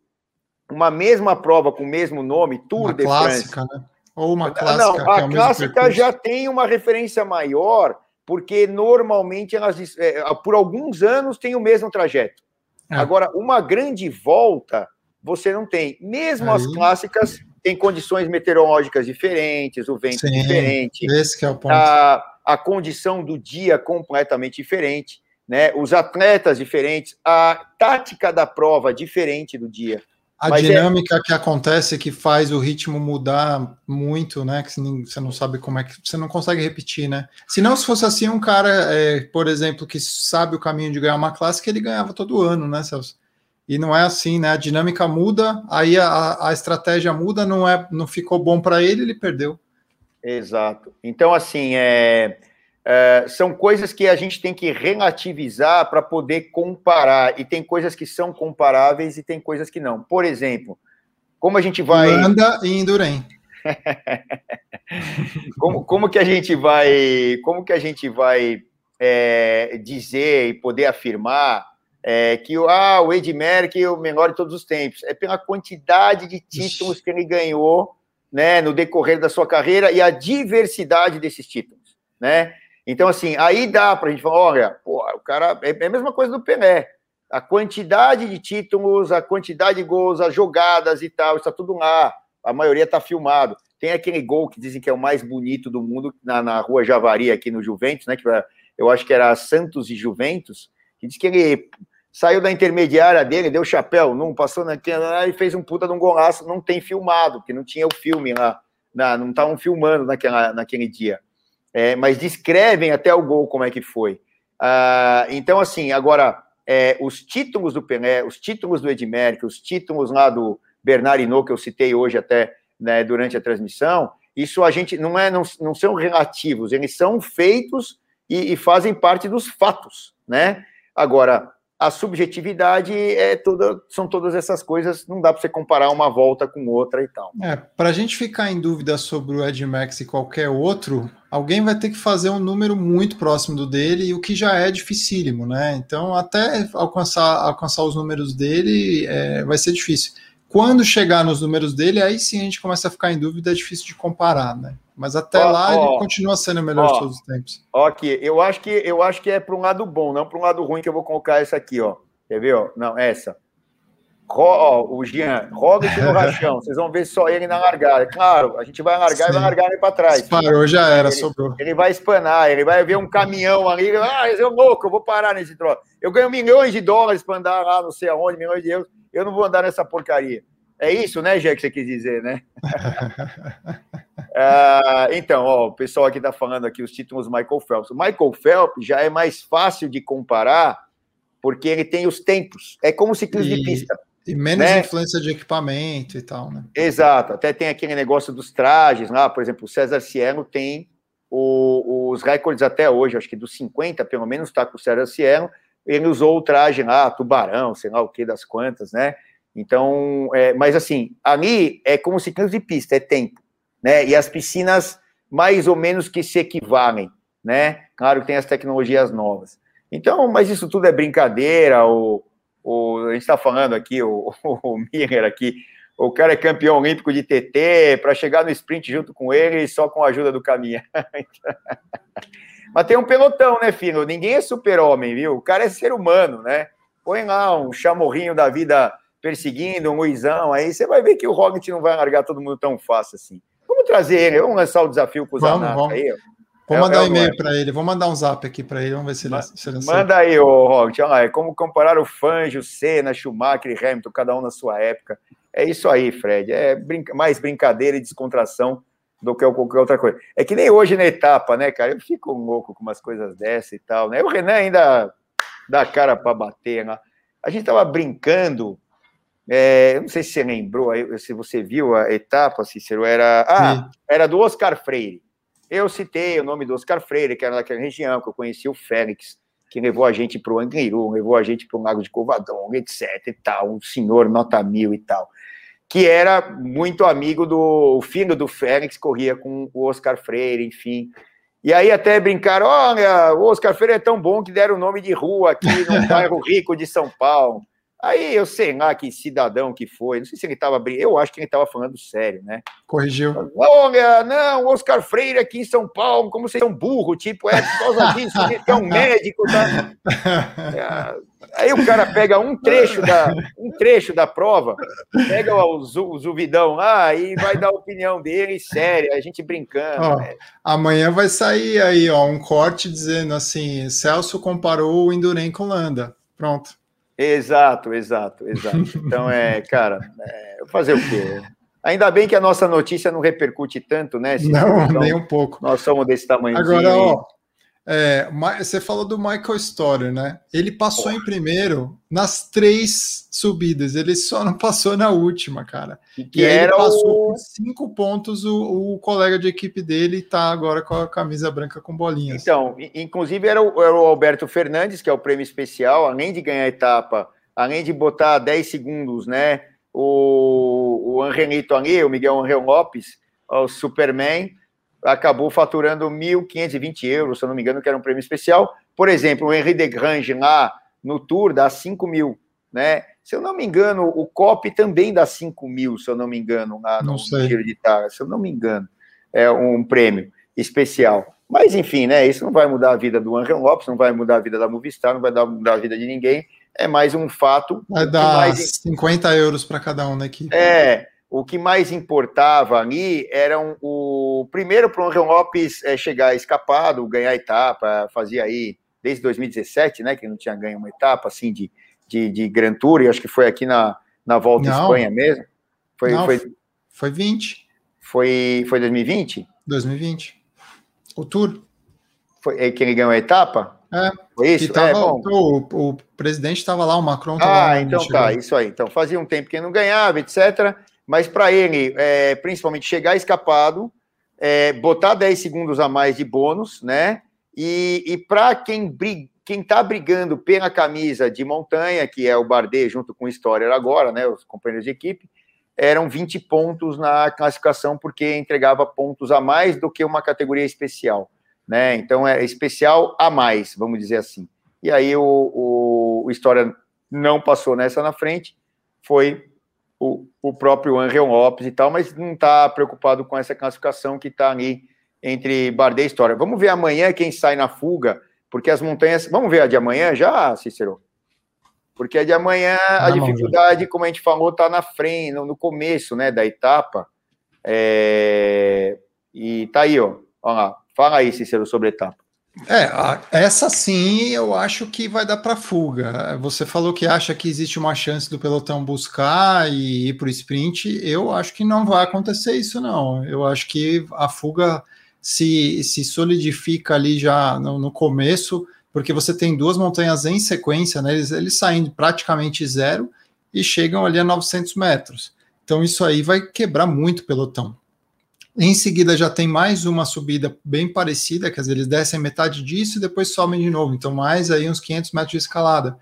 uma mesma prova com o mesmo nome, Tour uma de clássica, France. Né? Ou uma clássica. Não, a é clássica já tem uma referência maior, porque normalmente elas, é, por alguns anos, tem o mesmo trajeto. É. Agora, uma grande volta, você não tem. Mesmo Aí... as clássicas tem condições meteorológicas diferentes, o vento Sim, diferente. Esse é o ponto. A, a condição do dia completamente diferente, né? Os atletas diferentes, a tática da prova diferente do dia. A Mas é dinâmica é... que acontece que faz o ritmo mudar muito, né? Que você não sabe como é que você não consegue repetir, né? Se não, se fosse assim, um cara, é, por exemplo, que sabe o caminho de ganhar uma clássica, ele ganhava todo ano, né, Celso? e não é assim, né? A dinâmica muda, aí a, a estratégia muda, não é, não ficou bom para ele, ele perdeu. Exato. Então, assim, é, é, são coisas que a gente tem que relativizar para poder comparar. E tem coisas que são comparáveis e tem coisas que não. Por exemplo, como a gente vai. Anda e Indurem. como, como que a gente vai. Como que a gente vai é, dizer e poder afirmar é, que ah, o Ed Merck é o menor de todos os tempos. É pela quantidade de títulos que ele ganhou né, no decorrer da sua carreira e a diversidade desses títulos. Né? Então, assim, aí dá para a gente falar: olha, pô, o cara é, é a mesma coisa do Pelé. a quantidade de títulos, a quantidade de gols, as jogadas e tal, está tudo lá. A maioria está filmado. Tem aquele gol que dizem que é o mais bonito do mundo na, na rua Javari, aqui no Juventus, né? Que eu acho que era Santos e Juventus, que diz que ele saiu da intermediária dele, deu chapéu, não passou naquela e fez um puta de um golaço, não tem filmado, porque não tinha o filme lá, não estavam filmando naquela, naquele dia. É, mas descrevem até o gol como é que foi. Ah, então, assim, agora, é, os títulos do Pelé, os títulos do Edmeric, os títulos lá do Bernard Hinault, que eu citei hoje até né, durante a transmissão, isso a gente não é, não, não são relativos, eles são feitos e, e fazem parte dos fatos, né? Agora, a subjetividade é toda, são todas essas coisas, não dá para você comparar uma volta com outra e tal. É, para a gente ficar em dúvida sobre o Ed Max e qualquer outro, alguém vai ter que fazer um número muito próximo do dele, o que já é dificílimo, né? Então, até alcançar, alcançar os números dele é, vai ser difícil. Quando chegar nos números dele, aí sim a gente começa a ficar em dúvida, é difícil de comparar, né? Mas até ó, lá ó, ele continua sendo o melhor ó, de todos os tempos. Aqui, eu acho que eu acho que é para um lado bom, não para um lado ruim que eu vou colocar essa aqui, ó. Quer ver, ó? Não, essa. Ó, o Jean, Robert no rachão. Vocês vão ver só ele na largada. Claro, a gente vai largar Sim. e vai largar ele para trás. Parou, já era, ele, sobrou. Ele vai espanar, ele vai ver um caminhão ali. Ah, eu louco, eu vou parar nesse troço. Eu ganho milhões de dólares para andar lá, não sei aonde, milhões de euros. Eu não vou andar nessa porcaria. É isso, né, Jé, que você quis dizer, né? uh, então, ó, o pessoal aqui está falando aqui os títulos Michael Phelps. O Michael Phelps já é mais fácil de comparar porque ele tem os tempos. É como ciclismo de pista. E menos né? influência de equipamento e tal, né? Exato. Até tem aquele negócio dos trajes lá, por exemplo, o César Cielo tem o, os recordes até hoje, acho que dos 50, pelo menos, está com o César Cielo. Ele usou o traje lá, tubarão, sei lá o que das quantas, né? Então, é, mas assim, ali é como ciclismo de pista, é tempo, né? E as piscinas mais ou menos que se equivalem, né? Claro que tem as tecnologias novas. Então, mas isso tudo é brincadeira. O, o a gente está falando aqui, o, o Miller aqui, o cara é campeão olímpico de TT, para chegar no sprint junto com ele só com a ajuda do caminhão. mas tem um pelotão, né, filho? Ninguém é super-homem, viu? O cara é ser humano, né? Põe lá um chamorrinho da vida perseguindo um Luizão, aí você vai ver que o Roglic não vai largar todo mundo tão fácil assim. Vamos trazer ele, vamos lançar o desafio com o Zanata aí. Vou é, mandar é um e-mail para ele, vou mandar um zap aqui para ele, vamos ver se ele, se ele Manda aí, ô Roglic, olha lá, é como comparar o Fangio, Senna, Schumacher e Hamilton, cada um na sua época. É isso aí, Fred, é brinca... mais brincadeira e descontração do que qualquer outra coisa. É que nem hoje na etapa, né, cara? Eu fico louco com umas coisas dessa e tal, né? O Renan ainda dá cara para bater, né? A gente tava brincando é, eu não sei se você lembrou, se você viu a etapa, Cícero, era, ah, era do Oscar Freire. Eu citei o nome do Oscar Freire, que era daquela região, que eu conheci o Félix, que levou a gente para o Angliru, levou a gente para o Lago de Covadonga, etc. e tal, um senhor nota mil e tal, que era muito amigo do filho do Félix, corria com o Oscar Freire, enfim. E aí até brincaram, olha, o Oscar Freire é tão bom que deram o nome de rua aqui no bairro rico de São Paulo. Aí eu sei lá que cidadão que foi, não sei se ele estava eu acho que ele estava falando sério, né? Corrigiu. Olha, não, Oscar Freire aqui em São Paulo, como vocês são burro, tipo, é por causa disso, que é um médico, tá? É, aí o cara pega um trecho da, um trecho da prova, pega o, o Zuvidão lá e vai dar a opinião dele, séria, a gente brincando. Ó, né? Amanhã vai sair aí, ó, um corte dizendo assim: Celso comparou o Indurem com Landa. Pronto. Exato, exato, exato. Então, é, cara, é, fazer o quê? Ainda bem que a nossa notícia não repercute tanto, né? Não, então, nem um pouco. Nós somos desse tamanho. Agora, ó, é, você falou do Michael Storer, né? Ele passou em primeiro nas três subidas, ele só não passou na última, cara. E que e era ele passou o... por cinco pontos, o, o, colega de equipe dele tá agora com a camisa branca com bolinhas. Então, inclusive era o, era o Alberto Fernandes, que é o prêmio especial, além de ganhar a etapa, além de botar 10 segundos, né? O, o Angelito ali, o Miguel Angel Lopes, o Superman, acabou faturando 1.520 euros, se eu não me engano, que era um prêmio especial. Por exemplo, o Henri de Grange lá no Tour dá 5 mil, né? Se eu não me engano, o COP também dá 5 mil, se eu não me engano, lá no Giro de Itália, se eu não me engano, é um prêmio especial. Mas, enfim, né? Isso não vai mudar a vida do Angel Lopes, não vai mudar a vida da Movistar, não vai mudar a vida de ninguém. é mais um fato. Vai dar mais... 50 euros para cada um daqui. É, o que mais importava ali era um, o primeiro para o Angel Lopes é, chegar escapado, ganhar etapa, fazia aí desde 2017, né, que não tinha ganho uma etapa assim de, de, de Grand Tour, e acho que foi aqui na, na volta não, Espanha mesmo. Foi, não, foi, foi 20. Foi, foi 2020? 2020. O Tour. Foi é que ele ganhou a etapa? É. Foi isso? Tava, é, o, o, presidente estava lá, o Macron estava ah, lá. Ah, então tá, isso aí. Então fazia um tempo que ele não ganhava, etc mas para ele, é, principalmente chegar escapado, é, botar 10 segundos a mais de bônus, né? E, e para quem briga, quem está brigando pela camisa de montanha, que é o Bardet junto com o Storer agora, né, os companheiros de equipe, eram 20 pontos na classificação, porque entregava pontos a mais do que uma categoria especial, né? Então é especial a mais, vamos dizer assim. E aí o, o, o não passou nessa na frente, foi o, o próprio Angel Lopes e tal, mas não está preocupado com essa classificação que está ali entre Bardet e História. Vamos ver amanhã quem sai na fuga, porque as montanhas. Vamos ver a de amanhã já, Cícero? Porque a de amanhã, a dificuldade, como a gente falou, está na frente, no, no, começo né, da etapa. É... E tá aí, ó. Olha lá. Fala aí, Cícero, sobre a etapa. É, essa sim eu acho que vai dar para fuga. Você falou que acha que existe uma chance do pelotão buscar e ir para o sprint. Eu acho que não vai acontecer isso, não. Eu acho que a fuga se, se solidifica ali já no, no começo, porque você tem duas montanhas em sequência, né? Eles, eles saindo praticamente zero e chegam ali a 900 metros. Então isso aí vai quebrar muito o pelotão. Em seguida já tem mais uma subida bem parecida, quer dizer, eles descem metade disso e depois sobem de novo. Então, mais aí uns 500 metros de escalada.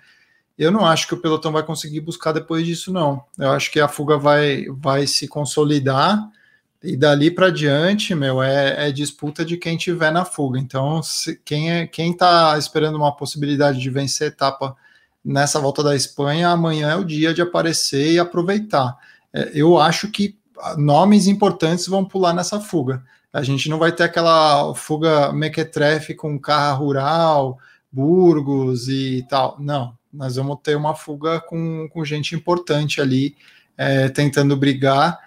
Eu não acho que o pelotão vai conseguir buscar depois disso, não. Eu acho que a fuga vai, vai se consolidar e dali para diante, meu, é, é, disputa de quem tiver na fuga. Então, se, quem é quem está esperando uma possibilidade de vencer etapa nessa volta da Espanha, amanhã é o dia de aparecer e aproveitar. É, eu acho que nomes importantes vão pular nessa fuga. A gente não vai ter aquela fuga mequetrefe com carro rural, Burgos e tal. Não, nós vamos ter uma fuga com, com gente importante ali é, tentando brigar.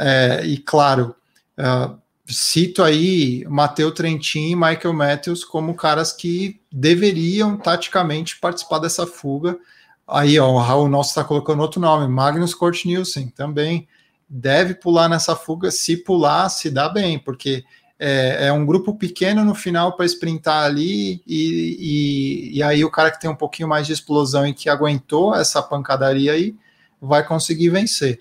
É, e claro, é, cito aí Matheus Trentin e Michael Matthews como caras que deveriam taticamente participar dessa fuga. Aí, ó, o Raul Nosso está colocando outro nome, Magnus Kort Nielsen também deve pular nessa fuga, se pular, se dá bem, porque é, é um grupo pequeno no final para sprintar ali, e, e, e, aí o cara que tem um pouquinho mais de explosão e que aguentou essa pancadaria aí, vai conseguir vencer.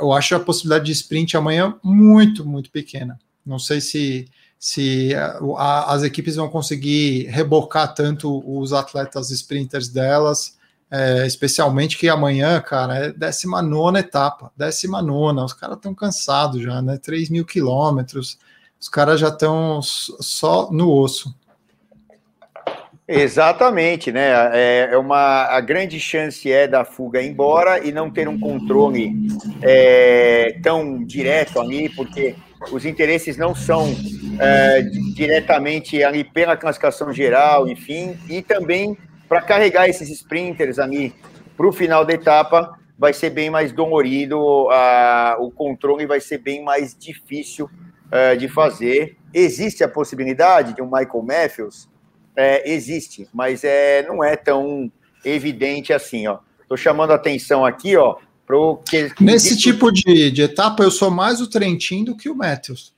Eu acho a possibilidade de sprint amanhã muito, muito pequena. Não sei se, se a, as equipes vão conseguir rebocar tanto os atletas sprinters delas, é, especialmente que amanhã, cara, é 19 etapa, 19. Os caras estão cansados já, né? 3 mil quilômetros, os caras já estão só no osso. Exatamente, né? É, é uma a grande chance é da fuga embora e não ter um controle é, tão direto ali, porque os interesses não são é, diretamente ali pela classificação geral, enfim, e também para carregar esses sprinters ali para o final da etapa, vai ser bem mais dolorido, uh, o controle vai ser bem mais difícil uh, de fazer. Existe a possibilidade de um Michael Matthews? É, existe, mas é, não é tão evidente assim. Estou chamando a atenção aqui, ó, pro que. Nesse tipo de, de etapa, eu sou mais o Trentin do que o Matthews.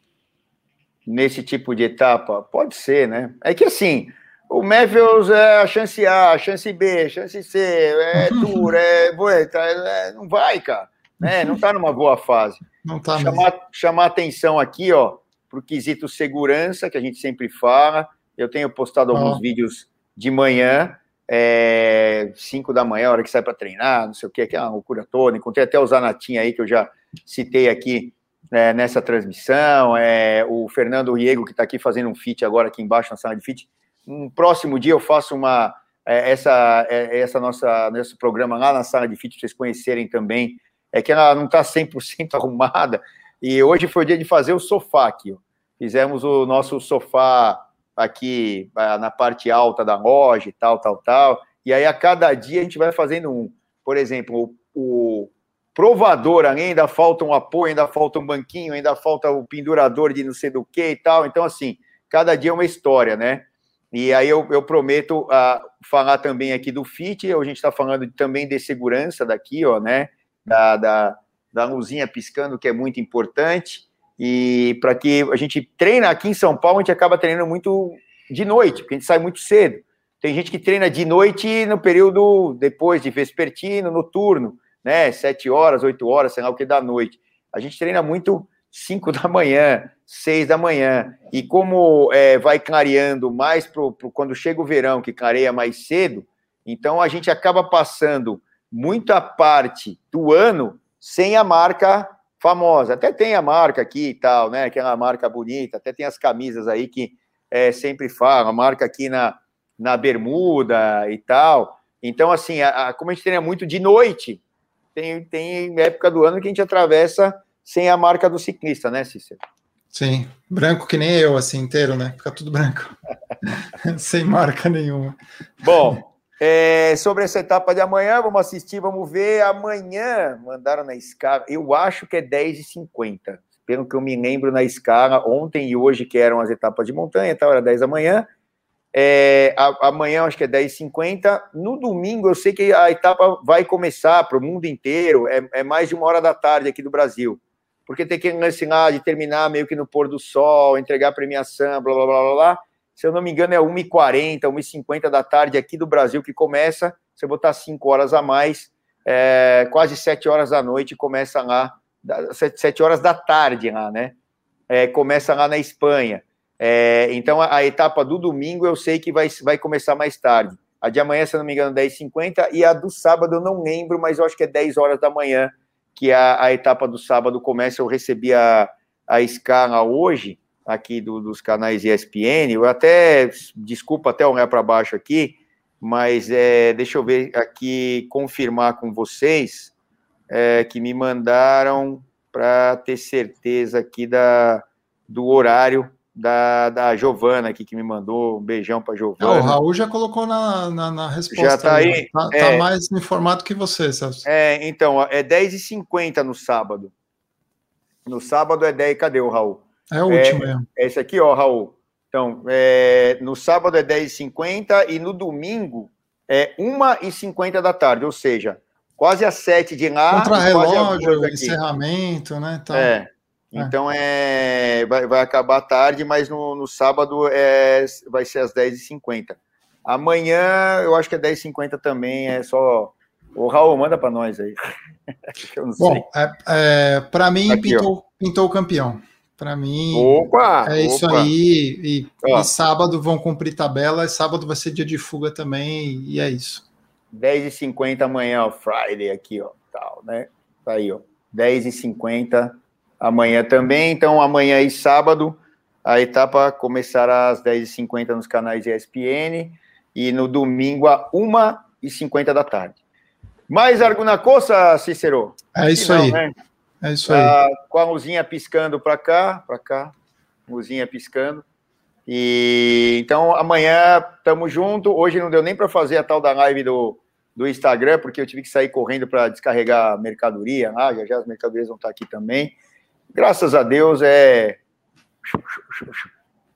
Nesse tipo de etapa? Pode ser, né? É que assim, o Matthews é a chance A, a chance B, a chance C, é Tour, é Boeta, é, não vai, cara. Né? Não está numa boa fase. Não tá chamar, chamar atenção aqui, ó, para o quesito segurança, que a gente sempre fala. Eu tenho postado alguns vídeos de manhã, é, 5 da manhã, hora que sai para treinar, não sei o que, que é uma loucura toda. Encontrei até o Zanatinha aí, que eu já citei aqui é, nessa transmissão. É, o Fernando Riego, que está aqui fazendo um fit agora aqui embaixo na sala de fit um próximo dia eu faço uma é, essa é, essa nossa nosso programa lá na sala de fit vocês conhecerem também. É que ela não está 100% arrumada e hoje foi o dia de fazer o sofá aqui. Fizemos o nosso sofá aqui na parte alta da loja e tal, tal, tal. e aí a cada dia a gente vai fazendo um. Por exemplo, o, o provador, ainda falta um apoio, ainda falta um banquinho, ainda falta o pendurador de não sei do que e tal. Então, assim, cada dia é uma história, né? E aí eu, eu prometo uh, falar também aqui do FIT, a gente está falando também de segurança daqui, ó, né? Da, da, da luzinha piscando, que é muito importante. E para que a gente treina aqui em São Paulo, a gente acaba treinando muito de noite, porque a gente sai muito cedo. Tem gente que treina de noite no período depois de vespertino, noturno, né? Sete horas, oito horas, sei lá o que da noite. A gente treina muito 5 da manhã, 6 da manhã. E como é, vai clareando mais pro, pro, quando chega o verão, que clareia mais cedo, então a gente acaba passando muita parte do ano sem a marca famosa. Até tem a marca aqui e tal, né? Aquela marca bonita, até tem as camisas aí que é, sempre falam, a marca aqui na, na bermuda e tal. Então, assim, a, a, como a gente treina muito de noite, tem, tem época do ano que a gente atravessa sem a marca do ciclista, né, Cícero? Sim, branco que nem eu, assim, inteiro, né? Fica tudo branco. sem marca nenhuma. Bom, é, sobre essa etapa de amanhã, vamos assistir, vamos ver. Amanhã mandaram na escala, eu acho que é 10h50. Pelo que eu me lembro na escala, ontem e hoje, que eram as etapas de montanha, então era 10 da manhã. É, amanhã acho que é 10h50. No domingo, eu sei que a etapa vai começar para o mundo inteiro, é, é mais de uma hora da tarde aqui do Brasil porque tem que lance lá de terminar meio que no pôr do sol, entregar premiação, blá blá blá blá blá. Se eu não me engano, é 1h40, 1h50 da tarde aqui do Brasil que começa. Você botar 5 horas a mais, é, quase 7 horas da noite, começa lá, 7 horas da tarde lá, né? É, começa lá na Espanha. É, então, a, a, etapa do domingo eu sei que vai, vai começar mais tarde. A de amanhã, se eu não me engano, 10h50, e a do sábado eu não lembro, mas eu acho que é 10 horas da manhã que a, a etapa do sábado começa. Eu recebi a, a escala hoje, aqui do, dos canais ESPN. Eu até, desculpa até olhar para baixo aqui, mas é, deixa eu ver aqui, confirmar com vocês, é, que me mandaram para ter certeza aqui da, do horário da, da Giovana aqui que me mandou. Um beijão para Giovana. o Raul já colocou na, na, na resposta. Já está aí. Está tá, tá é, mais informado que você, Celso. É, então, é 10h50 no sábado. No sábado é 10. Cadê o Raul? É o último, é. É esse aqui, ó, Raul. Então, é, no sábado é 10h50 e no domingo é 1h50 da tarde, ou seja, quase às 7 de lá. Contra-relógio, encerramento, né? Então... É. É. Então é, vai, vai acabar tarde, mas no, no sábado é, vai ser às 10h50. Amanhã eu acho que é 10h50 também, é só. O Raul manda para nós aí. Bom, é, é para mim Aqui, pintou, pintou o campeão. Para mim opa, é isso opa. aí. E, e, sábado vão cumprir tabela, e sábado vai ser dia de fuga também, e é isso. 10h50 amanhã, ó, Friday aqui, ó, tal, né? Tá aí, ó. 10h50 amanhã também. Então, amanhã e sábado, a etapa começará às 10h50 nos canais ESPN e no domingo a 1h50 da tarde. Mais alguma coisa, Cícero? É isso não, aí. Né? É isso aí. Ah, com a luzinha piscando para cá, para cá, luzinha piscando. E então amanhã estamos junto. Hoje não deu nem para fazer a tal da live do, do Instagram, porque eu tive que sair correndo para descarregar mercadoria. Ah, já já as mercadorias vão estar aqui também graças a Deus, é.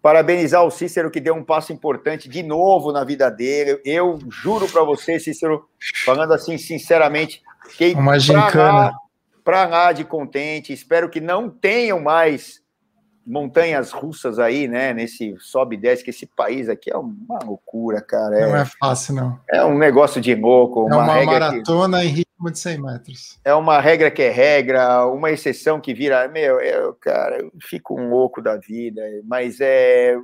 Parabenizar o Cícero, que deu um passo importante de novo na vida dele. Eu juro para você, Cícero, falando assim sinceramente, fiquei para lá, lá de contente. Espero que não tenham mais montanhas russas aí, né? Nesse sobe e desce, que esse país aqui é uma loucura, cara. É, não é fácil, não. É um negócio de louco. É uma, uma maratona que, de 100 metros. É uma regra que é regra, uma exceção que vira. Meu, eu, cara, eu fico um louco da vida, mas é.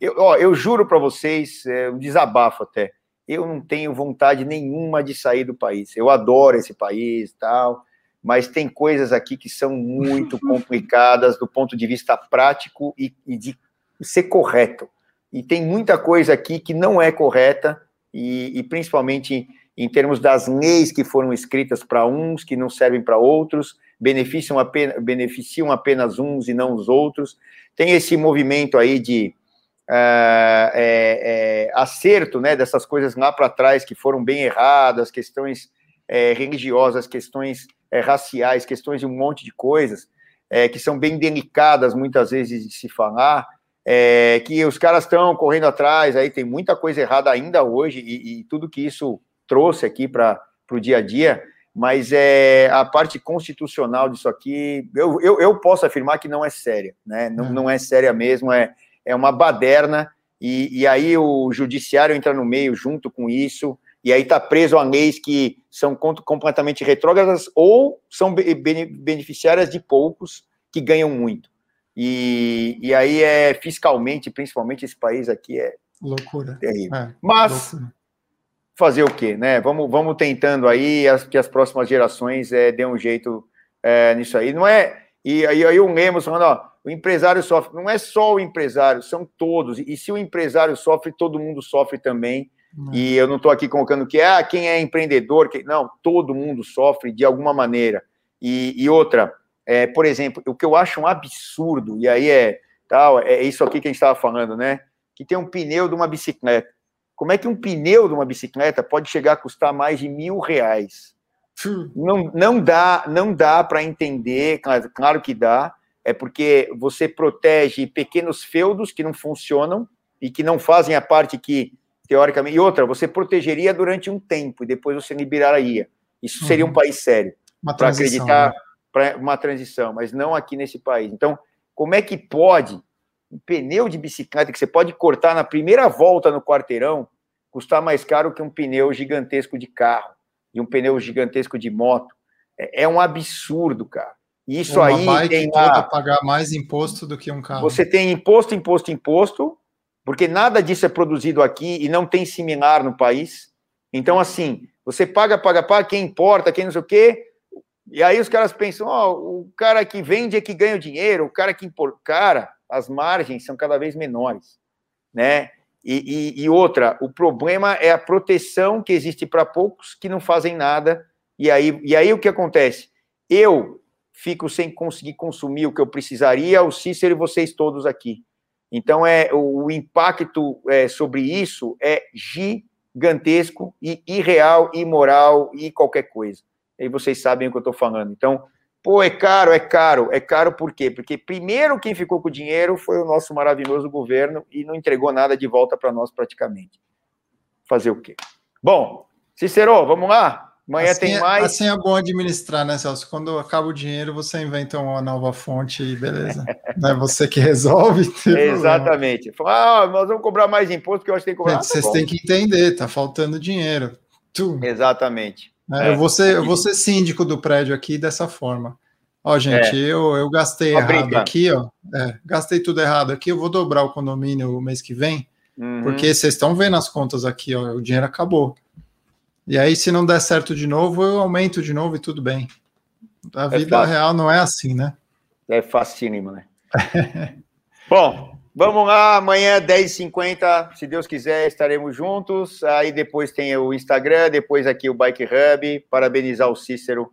Eu, ó, eu juro para vocês, é um desabafo até. Eu não tenho vontade nenhuma de sair do país. Eu adoro esse país tal mas tem coisas aqui que são muito complicadas do ponto de vista prático e, e, de ser correto. E tem muita coisa aqui que não é correta, e, e principalmente em termos das leis que foram escritas para uns, que não servem para outros, beneficiam apenas, beneficiam apenas uns e não os outros. Tem esse movimento aí de, é, é, acerto né, dessas coisas lá para trás que foram bem erradas, questões é, religiosas, questões é, raciais, questões de um monte de coisas é, que são bem delicadas muitas vezes de se falar, é, que os caras estão correndo atrás, aí tem muita coisa errada ainda hoje e, e tudo que isso trouxe aqui para o dia a dia, mas é, a parte constitucional disso aqui, eu, eu, eu posso afirmar que não é séria, né? Não, não é séria mesmo, é, é uma baderna, e, e aí o judiciário entra no meio junto com isso, e aí está preso a leis que são completamente retrógradas ou são beneficiárias de poucos que ganham muito. E, e aí é fiscalmente, principalmente esse país aqui é loucura. Terrível. É, Mas loucura. Fazer o quê, né? Vamos, vamos tentando aí as, que as próximas gerações é, dêem um jeito é, nisso aí. Não é. E aí, aí o Lemos falando, ó, o empresário sofre. Não é só o empresário, são todos. E se o empresário sofre, todo mundo sofre também. E eu não estou aqui colocando que ah, quem é empreendedor, que... não, todo mundo sofre de alguma maneira. E, e outra, é, por exemplo, o que eu acho um absurdo, e aí é tal, é isso aqui que a gente estava falando, né? Que tem um pneu de uma bicicleta. Como é que um pneu de uma bicicleta pode chegar a custar mais de mil reais? Não, não dá, não dá para entender, claro, claro que dá, é porque você protege pequenos feudos que não funcionam e que não fazem a parte que teoricamente. E outra, você protegeria durante um tempo e depois você liberaria. Isso seria um uhum. país sério. Para acreditar né? para uma transição, mas não aqui nesse país. Então, como é que pode um pneu de bicicleta que você pode cortar na primeira volta no quarteirão custar mais caro que um pneu gigantesco de carro e um pneu gigantesco de moto? É, é um absurdo, cara. Isso uma aí bike tem toda pagar mais imposto do que um carro. Você tem imposto, imposto, imposto, porque nada disso é produzido aqui e não tem similar no país. Então, assim, você paga, paga, paga, quem importa, quem não sei o quê. E aí os caras pensam, ó, oh, o cara que vende é que ganha o dinheiro, o cara que importa. Cara, as margens são cada vez menores, né? E, e, e outra, o problema é a proteção que existe para poucos que não fazem nada. E aí, e aí o que acontece? Eu fico sem conseguir consumir o que eu precisaria, o Cícero e vocês todos aqui. Então, é, o, impacto é, sobre isso é gigantesco e irreal, imoral e qualquer coisa. E vocês sabem o que eu estou falando. Então, pô, é caro, é caro. É caro por quê? Porque primeiro quem ficou com o dinheiro foi o nosso maravilhoso governo e não entregou nada de volta para nós praticamente. Fazer o quê? Bom, Cicero, vamos lá? Amanhã assim tem é, mais. Assim é bom administrar, né, Celso? Quando acaba o dinheiro, você inventa uma nova fonte e beleza. Não é você que resolve. Exatamente. Fala, ah, nós vamos cobrar mais imposto que eu acho que tem que cobrar. Ah, tá Vocês têm que entender, tá faltando dinheiro. Tu. Exatamente. É, é. Eu, vou ser, eu vou ser síndico do prédio aqui dessa forma. Ó, gente, é. eu, eu gastei errado aqui, ó. É, gastei tudo errado aqui. Eu vou dobrar o condomínio o mês que vem, uhum. porque vocês estão vendo as contas aqui, ó. O dinheiro acabou. E aí, se não der certo de novo, eu aumento de novo e tudo bem. A é vida real não é assim, né? É facílimo, né? Bom, vamos lá. Amanhã, 10h50, se Deus quiser, estaremos juntos. Aí depois tem o Instagram, depois aqui o Bike Hub. Parabenizar o Cícero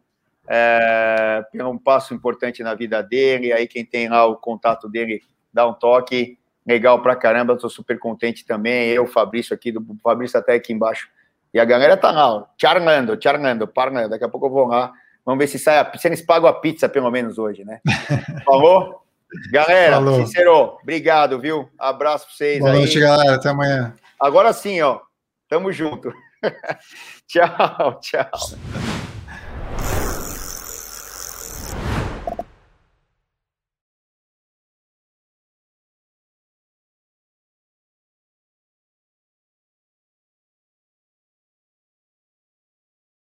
é, por um passo importante na vida dele. Aí quem tem lá o contato dele, dá um toque. Legal pra caramba, estou super contente também. Eu, Fabrício aqui, do Fabrício até aqui embaixo e a galera tá lá, charlando, charlando, parando. Daqui a pouco eu vou lá. Vamos ver se sai a, se eles pagam a pizza, pelo menos hoje, né? Falou? Galera, Falou. Cicero, obrigado, viu? Abraço pra vocês Boa aí. noite, galera. Até amanhã. Agora sim, ó. Tamo junto. tchau, tchau.